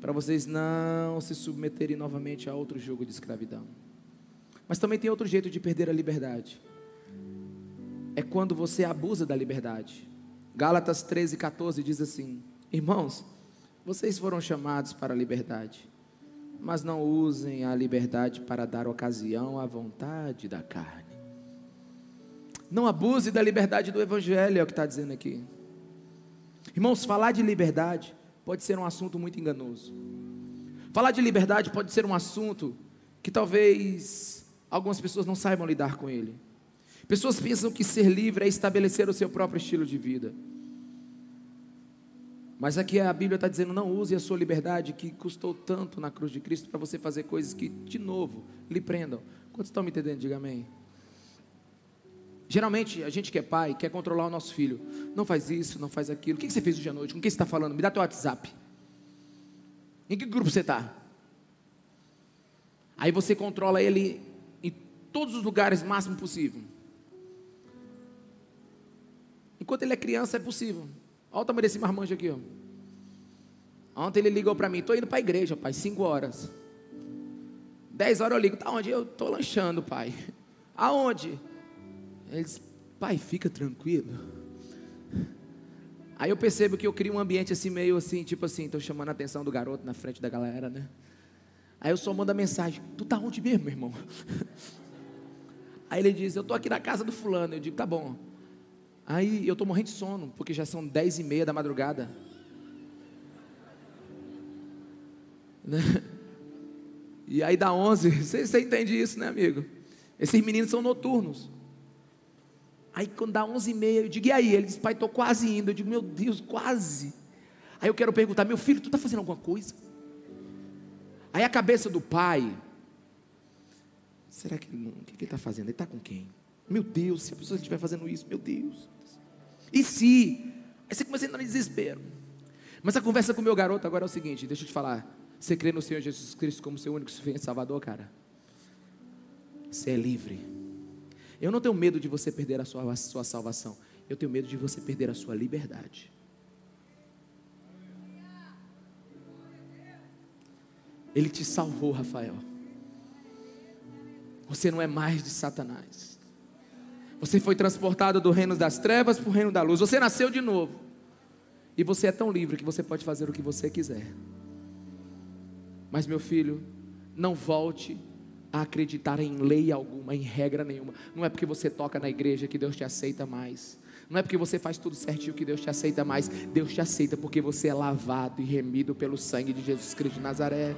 [SPEAKER 1] para vocês não se submeterem novamente a outro jogo de escravidão. Mas também tem outro jeito de perder a liberdade. É quando você abusa da liberdade. Gálatas 13, 14 diz assim: Irmãos, vocês foram chamados para a liberdade, mas não usem a liberdade para dar ocasião à vontade da carne. Não abuse da liberdade do Evangelho, é o que está dizendo aqui. Irmãos, falar de liberdade pode ser um assunto muito enganoso. Falar de liberdade pode ser um assunto que talvez algumas pessoas não saibam lidar com ele. Pessoas pensam que ser livre é estabelecer o seu próprio estilo de vida. Mas aqui a Bíblia está dizendo: não use a sua liberdade que custou tanto na cruz de Cristo para você fazer coisas que, de novo, lhe prendam. Quantos estão me entendendo? Diga amém. Geralmente, a gente que é pai quer controlar o nosso filho. Não faz isso, não faz aquilo. O que você fez hoje à noite? Com quem você está falando? Me dá teu WhatsApp. Em que grupo você está? Aí você controla ele todos os lugares máximo possível. Enquanto ele é criança, é possível. Olha o tamanho desse marmanjo aqui. Ó. Ontem ele ligou para mim: estou indo para a igreja, pai, 5 horas. 10 horas eu ligo: tá onde? Eu estou lanchando, pai. Aonde? Ele disse, pai, fica tranquilo. Aí eu percebo que eu crio um ambiente assim, meio assim, tipo assim, estou chamando a atenção do garoto na frente da galera, né? Aí eu só mando a mensagem, tu tá onde mesmo, meu irmão? Aí ele diz, eu estou aqui na casa do fulano. Eu digo, tá bom. Aí eu estou morrendo de sono, porque já são dez e meia da madrugada. Né? E aí dá onze, você, você entende isso, né, amigo? Esses meninos são noturnos. Aí quando dá 11 e meia, eu digo, e aí? Ele diz, pai, estou quase indo. Eu digo, meu Deus, quase. Aí eu quero perguntar, meu filho, tu está fazendo alguma coisa? Aí a cabeça do pai, será que ele, o que, ele está fazendo? Ele está com quem? Meu Deus, se a pessoa estiver fazendo isso, meu Deus. E se? Aí você começa a entrar em desespero. Mas a conversa com o meu garoto agora é o seguinte: deixa eu te falar. Você crê no Senhor Jesus Cristo como seu único suficiente Salvador, cara? Você é livre. Eu não tenho medo de você perder a sua, a sua salvação. Eu tenho medo de você perder a sua liberdade. Ele te salvou, Rafael. Você não é mais de Satanás. Você foi transportado do reino das trevas para o reino da luz. Você nasceu de novo. E você é tão livre que você pode fazer o que você quiser. Mas, meu filho, não volte a acreditar em lei alguma, em regra nenhuma. Não é porque você toca na igreja que Deus te aceita mais. Não é porque você faz tudo certinho que Deus te aceita mais. Deus te aceita porque você é lavado e remido pelo sangue de Jesus Cristo de Nazaré.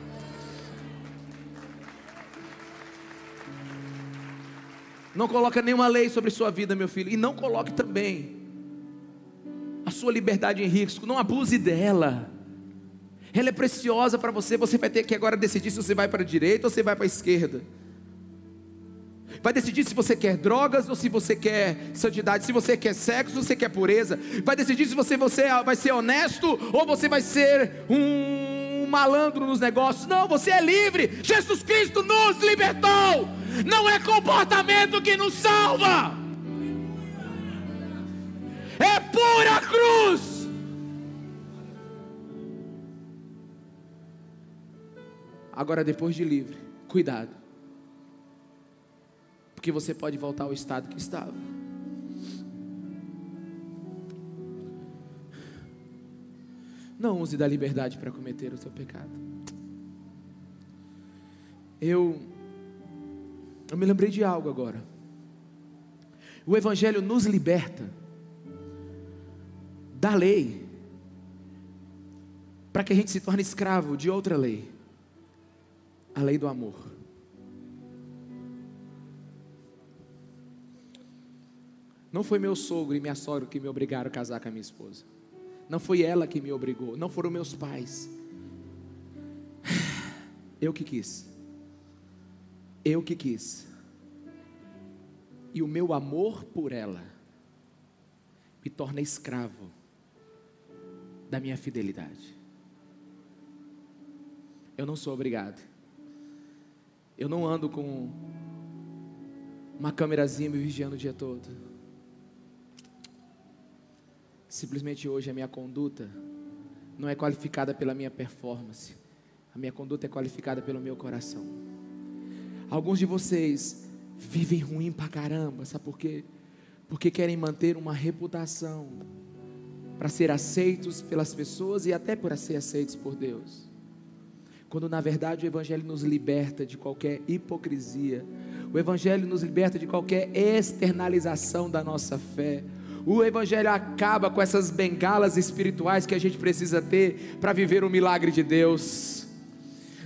[SPEAKER 1] Não coloca nenhuma lei sobre sua vida, meu filho. E não coloque também a sua liberdade em risco. Não abuse dela. Ela é preciosa para você. Você vai ter que agora decidir se você vai para a direita ou se vai para a esquerda vai decidir se você quer drogas ou se você quer santidade, se você quer sexo ou se você quer pureza, vai decidir se você, você vai ser honesto ou você vai ser um malandro nos negócios. Não, você é livre. Jesus Cristo nos libertou. Não é comportamento que nos salva. É pura cruz. Agora, depois de livre, cuidado porque você pode voltar ao estado que estava. Não use da liberdade para cometer o seu pecado. Eu, eu me lembrei de algo agora. O Evangelho nos liberta da lei, para que a gente se torne escravo de outra lei, a lei do amor. Não foi meu sogro e minha sogra que me obrigaram a casar com a minha esposa. Não foi ela que me obrigou. Não foram meus pais. Eu que quis. Eu que quis. E o meu amor por ela me torna escravo da minha fidelidade. Eu não sou obrigado. Eu não ando com uma câmerazinha me vigiando o dia todo. Simplesmente hoje a minha conduta não é qualificada pela minha performance, a minha conduta é qualificada pelo meu coração. Alguns de vocês vivem ruim pra caramba, sabe por quê? Porque querem manter uma reputação para ser aceitos pelas pessoas e até para ser aceitos por Deus. Quando na verdade o Evangelho nos liberta de qualquer hipocrisia, o Evangelho nos liberta de qualquer externalização da nossa fé. O Evangelho acaba com essas bengalas espirituais que a gente precisa ter para viver o milagre de Deus.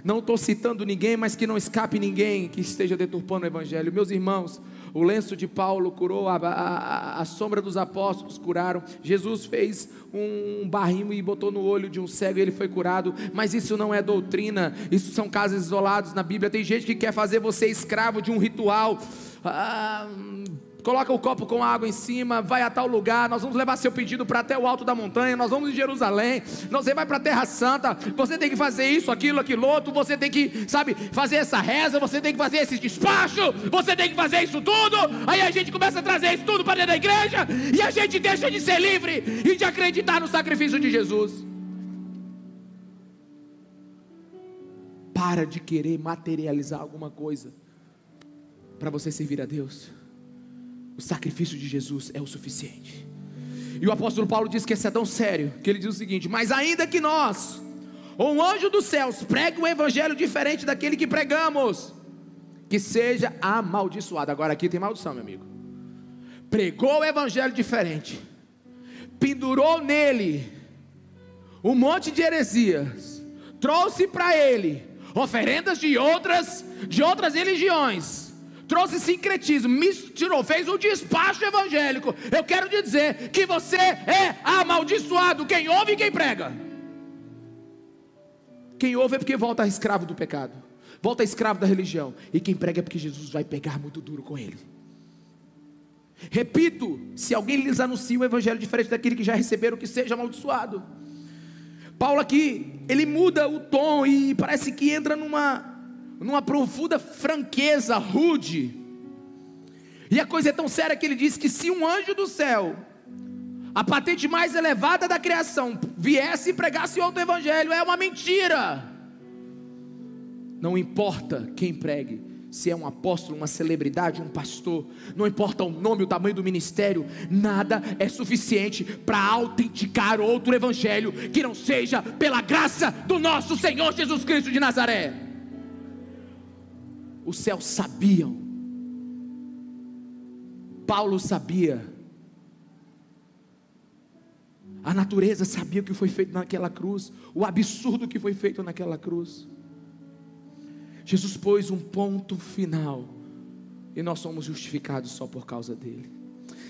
[SPEAKER 1] Não estou citando ninguém, mas que não escape ninguém que esteja deturpando o Evangelho. Meus irmãos, o lenço de Paulo curou, a, a, a, sombra dos apóstolos curaram. Jesus fez um barrimo e botou no olho de um cego e ele foi curado. Mas isso não é doutrina, isso são casos isolados na Bíblia. Tem gente que quer fazer você escravo de um ritual. Ah, coloca o copo com água em cima, vai a tal lugar, nós vamos levar seu pedido para até o alto da montanha, nós vamos em Jerusalém, você vai para a terra santa, você tem que fazer isso, aquilo, aquilo outro, você tem que, sabe, fazer essa reza, você tem que fazer esse despacho, você tem que fazer isso tudo, aí a gente começa a trazer isso tudo para dentro da igreja, e a gente deixa de ser livre e de acreditar no sacrifício de Jesus. Para de querer materializar alguma coisa para você servir a Deus. O sacrifício de Jesus é o suficiente. E o apóstolo Paulo diz que isso é tão sério que ele diz o seguinte: Mas ainda que nós, ou um anjo dos céus, pregue um evangelho diferente daquele que pregamos, que seja amaldiçoado. Agora aqui tem maldição, meu amigo. Pregou o evangelho diferente, pendurou nele um monte de heresias, trouxe para ele oferendas de outras de outras religiões trouxe sincretismo, misturou, fez um despacho evangélico. Eu quero dizer que você é amaldiçoado, quem ouve e quem prega. Quem ouve é porque volta escravo do pecado, volta escravo da religião, e quem prega é porque Jesus vai pegar muito duro com ele. Repito, se alguém lhes anuncia um evangelho diferente daquele que já receberam, que seja amaldiçoado. Paulo aqui, ele muda o tom e parece que entra numa, numa profunda franqueza, rude. E a coisa é tão séria que ele diz que se um anjo do céu, a patente mais elevada da criação, viesse e pregasse outro evangelho, é uma mentira. Não importa quem pregue, se é um apóstolo, uma celebridade, um pastor, não importa o nome, o tamanho do ministério, nada é suficiente para autenticar outro evangelho que não seja pela graça do nosso Senhor Jesus Cristo de Nazaré. Os céus sabiam, Paulo sabia, a natureza sabia o que foi feito naquela cruz, o absurdo que foi feito naquela cruz. Jesus pôs um ponto final e nós somos justificados só por causa dele.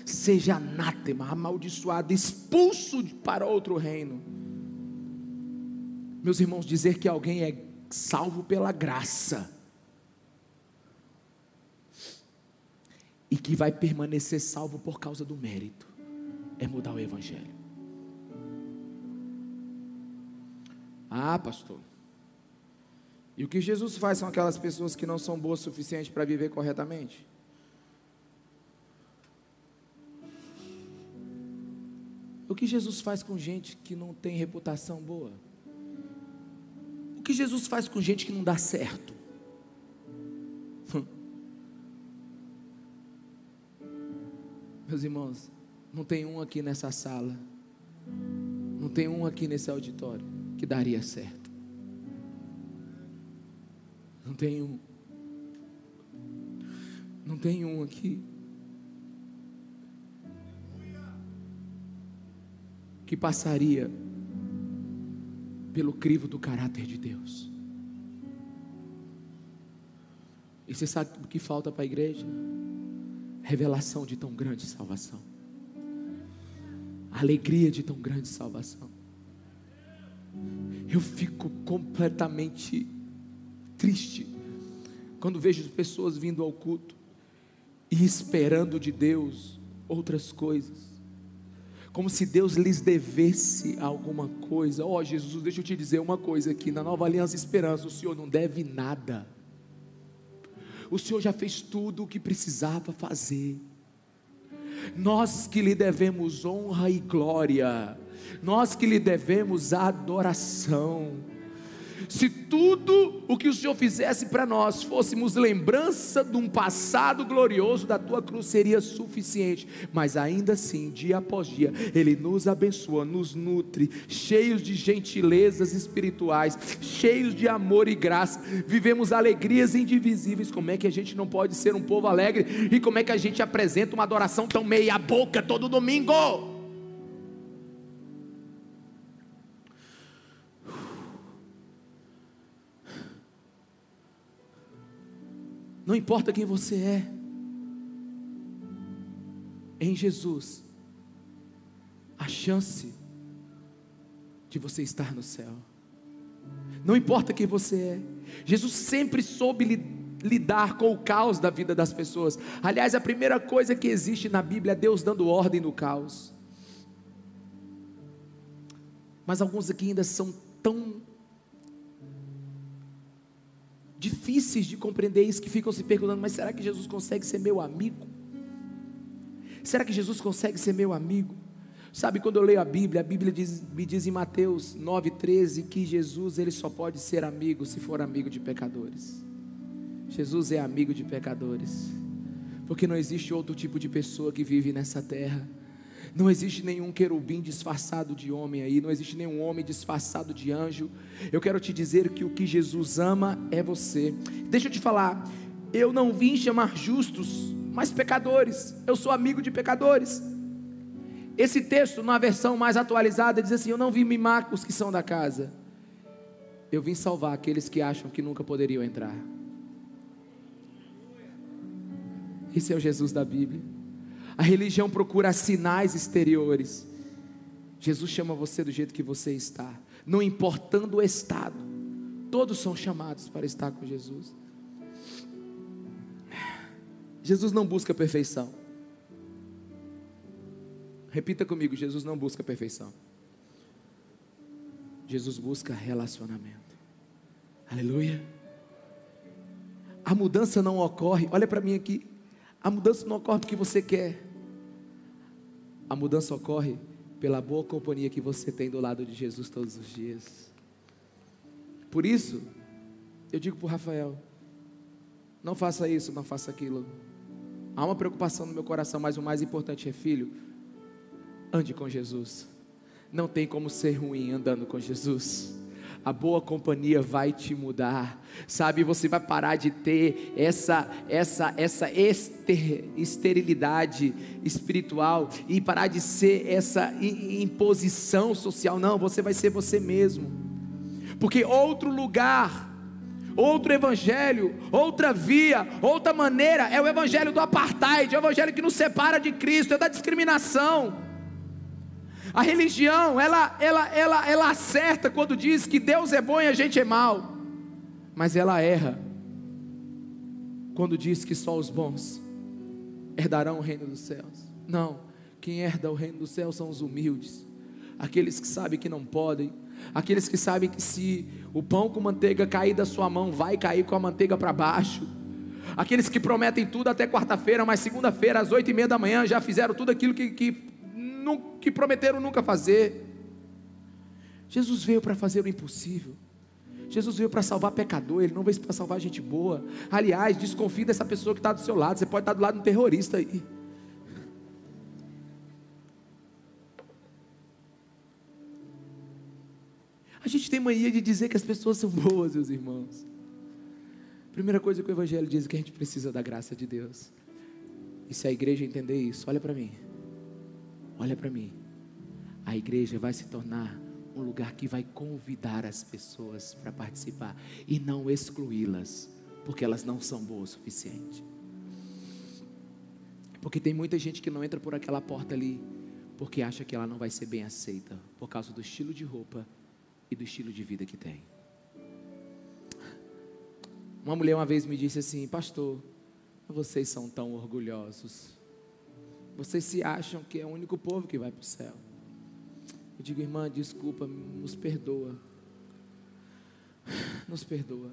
[SPEAKER 1] Seja anátema, amaldiçoado, expulso para outro reino. Meus irmãos, dizer que alguém é salvo pela graça e que vai permanecer salvo por causa do mérito é mudar o evangelho. Ah, pastor. E o que Jesus faz são aquelas pessoas que não são boas o suficiente para viver corretamente? O que Jesus faz com gente que não tem reputação boa? O que Jesus faz com gente que não dá certo? Meus irmãos, não tem um aqui nessa sala, não tem um aqui nesse auditório que daria certo. Não tem um. Não tem um aqui. Que passaria pelo crivo do caráter de Deus. E você sabe o que falta para a igreja? Revelação de tão grande salvação. Alegria de tão grande salvação. Eu fico completamente triste quando vejo pessoas vindo ao culto e esperando de Deus outras coisas. Como se Deus lhes devesse alguma coisa. Ó oh, Jesus, deixa eu te dizer uma coisa aqui. Na nova aliança esperança, o Senhor não deve nada. O Senhor já fez tudo o que precisava fazer. Nós que lhe devemos honra e glória, nós que lhe devemos adoração se tudo o que o Senhor fizesse para nós fôssemos lembrança de um passado glorioso da tua cruz, seria suficiente. Mas ainda assim, dia após dia, Ele nos abençoa, nos nutre, cheios de gentilezas espirituais, cheios de amor e graça. Vivemos alegrias indivisíveis. Como é que a gente não pode ser um povo alegre? E como é que a gente apresenta uma adoração tão meia-boca todo domingo? Não importa quem você é, em Jesus, a chance de você estar no céu. Não importa quem você é, Jesus sempre soube lidar com o caos da vida das pessoas. Aliás, a primeira coisa que existe na Bíblia é Deus dando ordem no caos. Mas alguns aqui ainda são tão difíceis de compreender isso que ficam se perguntando: mas será que Jesus consegue ser meu amigo? Será que Jesus consegue ser meu amigo? Sabe, quando eu leio a Bíblia, a Bíblia diz, me diz em Mateus 9,13 que Jesus ele só pode ser amigo se for amigo de pecadores. Jesus é amigo de pecadores, porque não existe outro tipo de pessoa que vive nessa terra não existe nenhum querubim disfarçado de homem aí, não existe nenhum homem disfarçado de anjo. Eu quero te dizer que o que Jesus ama é você. Deixa eu te falar, eu não vim chamar justos, mas pecadores. Eu sou amigo de pecadores. Esse texto, na versão mais atualizada, diz assim: Eu não vim mimar os que são da casa, eu vim salvar aqueles que acham que nunca poderiam entrar. Esse é o Jesus da Bíblia. A religião procura sinais exteriores. Jesus chama você do jeito que você está, não importando o estado. Todos são chamados para estar com Jesus. Jesus não busca perfeição. Repita comigo: Jesus não busca perfeição. Jesus busca relacionamento. Aleluia. A mudança não ocorre, olha para mim aqui. A mudança não ocorre porque você quer. A mudança ocorre pela boa companhia que você tem do lado de Jesus todos os dias. Por isso, eu digo para o Rafael: não faça isso, não faça aquilo. Há uma preocupação no meu coração, mas o mais importante é, filho, ande com Jesus. Não tem como ser ruim andando com Jesus. A boa companhia vai te mudar, sabe? Você vai parar de ter essa essa essa ester, esterilidade espiritual e parar de ser essa imposição social. Não, você vai ser você mesmo, porque outro lugar outro evangelho, outra via, outra maneira, é o evangelho do apartheid, é o evangelho que nos separa de Cristo, é da discriminação. A religião, ela, ela, ela, ela acerta quando diz que Deus é bom e a gente é mal, mas ela erra quando diz que só os bons herdarão o reino dos céus. Não, quem herda o reino dos céus são os humildes, aqueles que sabem que não podem, aqueles que sabem que se o pão com manteiga cair da sua mão, vai cair com a manteiga para baixo. Aqueles que prometem tudo até quarta-feira, mas segunda-feira, às oito e meia da manhã, já fizeram tudo aquilo que, que que prometeram nunca fazer. Jesus veio para fazer o impossível. Jesus veio para salvar pecador, ele não veio para salvar gente boa. Aliás, desconfie dessa pessoa que está do seu lado. Você pode estar do lado de um terrorista aí. A gente tem mania de dizer que as pessoas são boas, meus irmãos. Primeira coisa que o Evangelho diz é que a gente precisa da graça de Deus. E se a igreja entender isso, olha para mim. Olha para mim. A igreja vai se tornar um lugar que vai convidar as pessoas para participar e não excluí-las, porque elas não são boas o suficiente. Porque tem muita gente que não entra por aquela porta ali porque acha que ela não vai ser bem aceita por causa do estilo de roupa e do estilo de vida que tem. Uma mulher uma vez me disse assim: Pastor, vocês são tão orgulhosos. Vocês se acham que é o único povo que vai para o céu. Eu digo, irmã, desculpa, nos perdoa. Nos perdoa.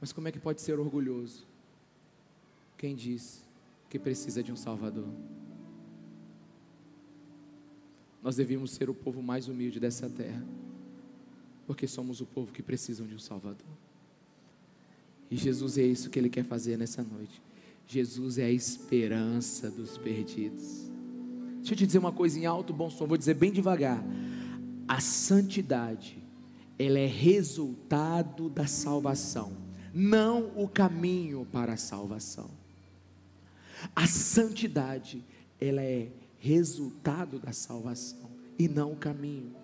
[SPEAKER 1] Mas como é que pode ser orgulhoso? Quem diz que precisa de um Salvador? Nós devíamos ser o povo mais humilde dessa terra, porque somos o povo que precisam de um Salvador. E Jesus é isso que Ele quer fazer nessa noite. Jesus é a esperança dos perdidos. Deixa eu te dizer uma coisa em alto bom som, vou dizer bem devagar. A santidade, ela é resultado da salvação, não o caminho para a salvação. A santidade, ela é resultado da salvação e não o caminho.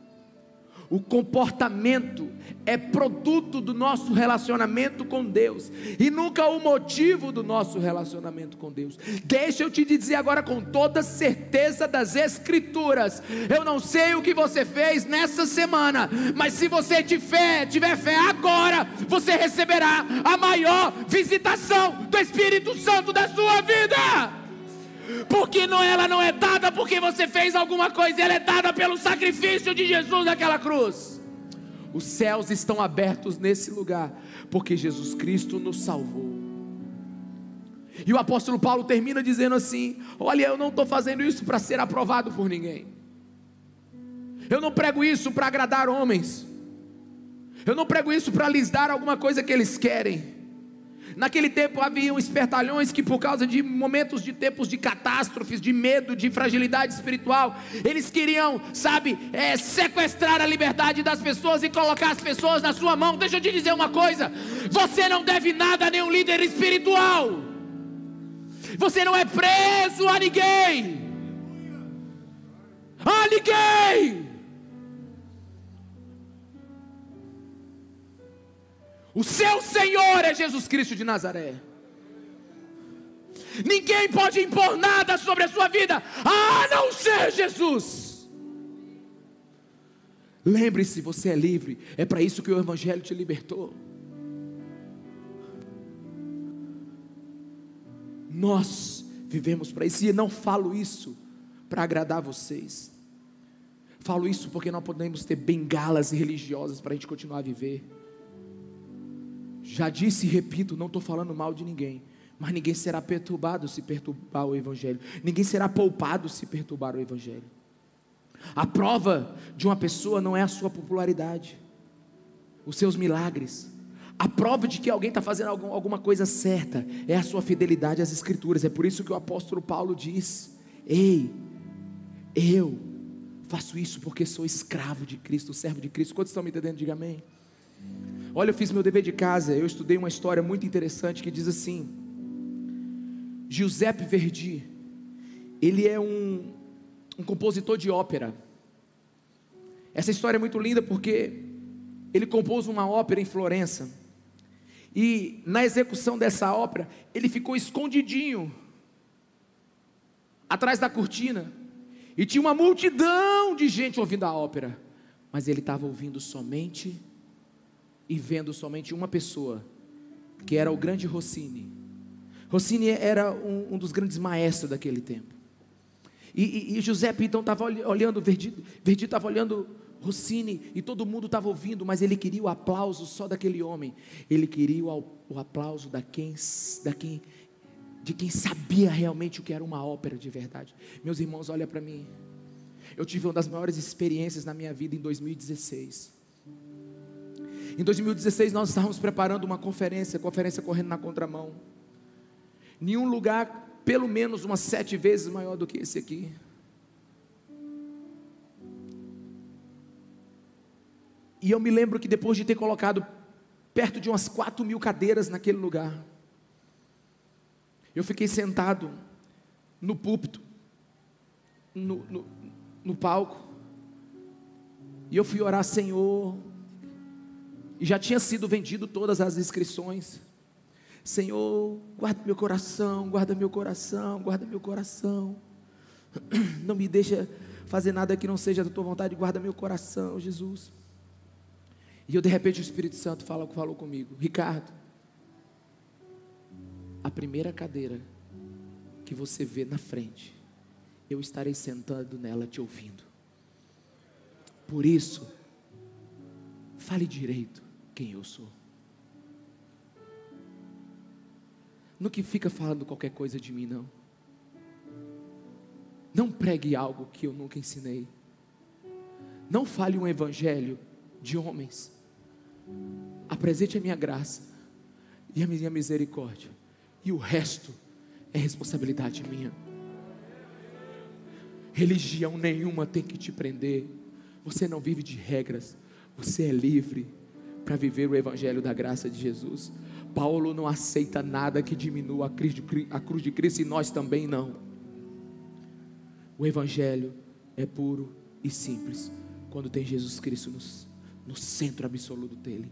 [SPEAKER 1] O comportamento é produto do nosso relacionamento com Deus e nunca o motivo do nosso relacionamento com Deus. Deixa eu te dizer agora com toda certeza das Escrituras. Eu não sei o que você fez nessa semana, mas se você tiver, tiver fé agora, você receberá a maior visitação do Espírito Santo da sua vida porque não, ela não é dada porque você fez alguma coisa, ela é dada pelo sacrifício de Jesus naquela cruz. Os céus estão abertos nesse lugar, porque Jesus Cristo nos salvou. E o apóstolo Paulo termina dizendo assim: Olha, eu não estou fazendo isso para ser aprovado por ninguém, eu não prego isso para agradar homens, eu não prego isso para lhes dar alguma coisa que eles querem, Naquele tempo haviam espertalhões que, por causa de momentos de tempos de catástrofes, de medo, de fragilidade espiritual, eles queriam, sabe, é, sequestrar a liberdade das pessoas e colocar as pessoas na sua mão. Deixa eu te dizer uma coisa: você não deve nada a nenhum líder espiritual, você não é preso a ninguém, a ninguém. O seu Senhor é Jesus Cristo de Nazaré. Ninguém pode impor nada sobre a sua vida, a não ser Jesus. Lembre-se, você é livre, é para isso que o Evangelho te libertou. Nós vivemos para isso, e não falo isso para agradar vocês. Falo isso porque não podemos ter bengalas religiosas para a gente continuar a viver. Já disse e repito, não estou falando mal de ninguém, mas ninguém será perturbado se perturbar o Evangelho, ninguém será poupado se perturbar o Evangelho. A prova de uma pessoa não é a sua popularidade, os seus milagres. A prova de que alguém está fazendo alguma coisa certa é a sua fidelidade às Escrituras. É por isso que o apóstolo Paulo diz: Ei, eu faço isso porque sou escravo de Cristo, servo de Cristo. Quantos estão me entendendo? Diga amém. Olha, eu fiz meu dever de casa, eu estudei uma história muito interessante que diz assim: Giuseppe Verdi, ele é um, um compositor de ópera. Essa história é muito linda porque ele compôs uma ópera em Florença. E na execução dessa ópera, ele ficou escondidinho atrás da cortina. E tinha uma multidão de gente ouvindo a ópera. Mas ele estava ouvindo somente e vendo somente uma pessoa, que era o grande Rossini. Rossini era um, um dos grandes maestros daquele tempo. E, e, e Giuseppe então estava olhando, Verdi estava olhando Rossini e todo mundo estava ouvindo, mas ele queria o aplauso só daquele homem. Ele queria o, o aplauso da quem, da quem, de quem sabia realmente o que era uma ópera de verdade. Meus irmãos, olha para mim. Eu tive uma das maiores experiências na minha vida em 2016. Em 2016 nós estávamos preparando uma conferência, conferência correndo na contramão. Nenhum lugar, pelo menos umas sete vezes maior do que esse aqui. E eu me lembro que depois de ter colocado perto de umas quatro mil cadeiras naquele lugar, eu fiquei sentado no púlpito, no, no, no palco, e eu fui orar, Senhor, e já tinha sido vendido todas as inscrições. Senhor, guarda meu coração, guarda meu coração, guarda meu coração. Não me deixa fazer nada que não seja da tua vontade, guarda meu coração, Jesus. E eu de repente o Espírito Santo fala, falou comigo, Ricardo, a primeira cadeira que você vê na frente, eu estarei sentando nela te ouvindo. Por isso, fale direito quem eu sou. No que fica falando qualquer coisa de mim, não. Não pregue algo que eu nunca ensinei. Não fale um evangelho de homens apresente a minha graça e a minha misericórdia, e o resto é responsabilidade minha. Religião nenhuma tem que te prender, você não vive de regras, você é livre para viver o Evangelho da graça de Jesus. Paulo não aceita nada que diminua a cruz de Cristo e nós também não. O Evangelho é puro e simples quando tem Jesus Cristo nos no centro absoluto dele.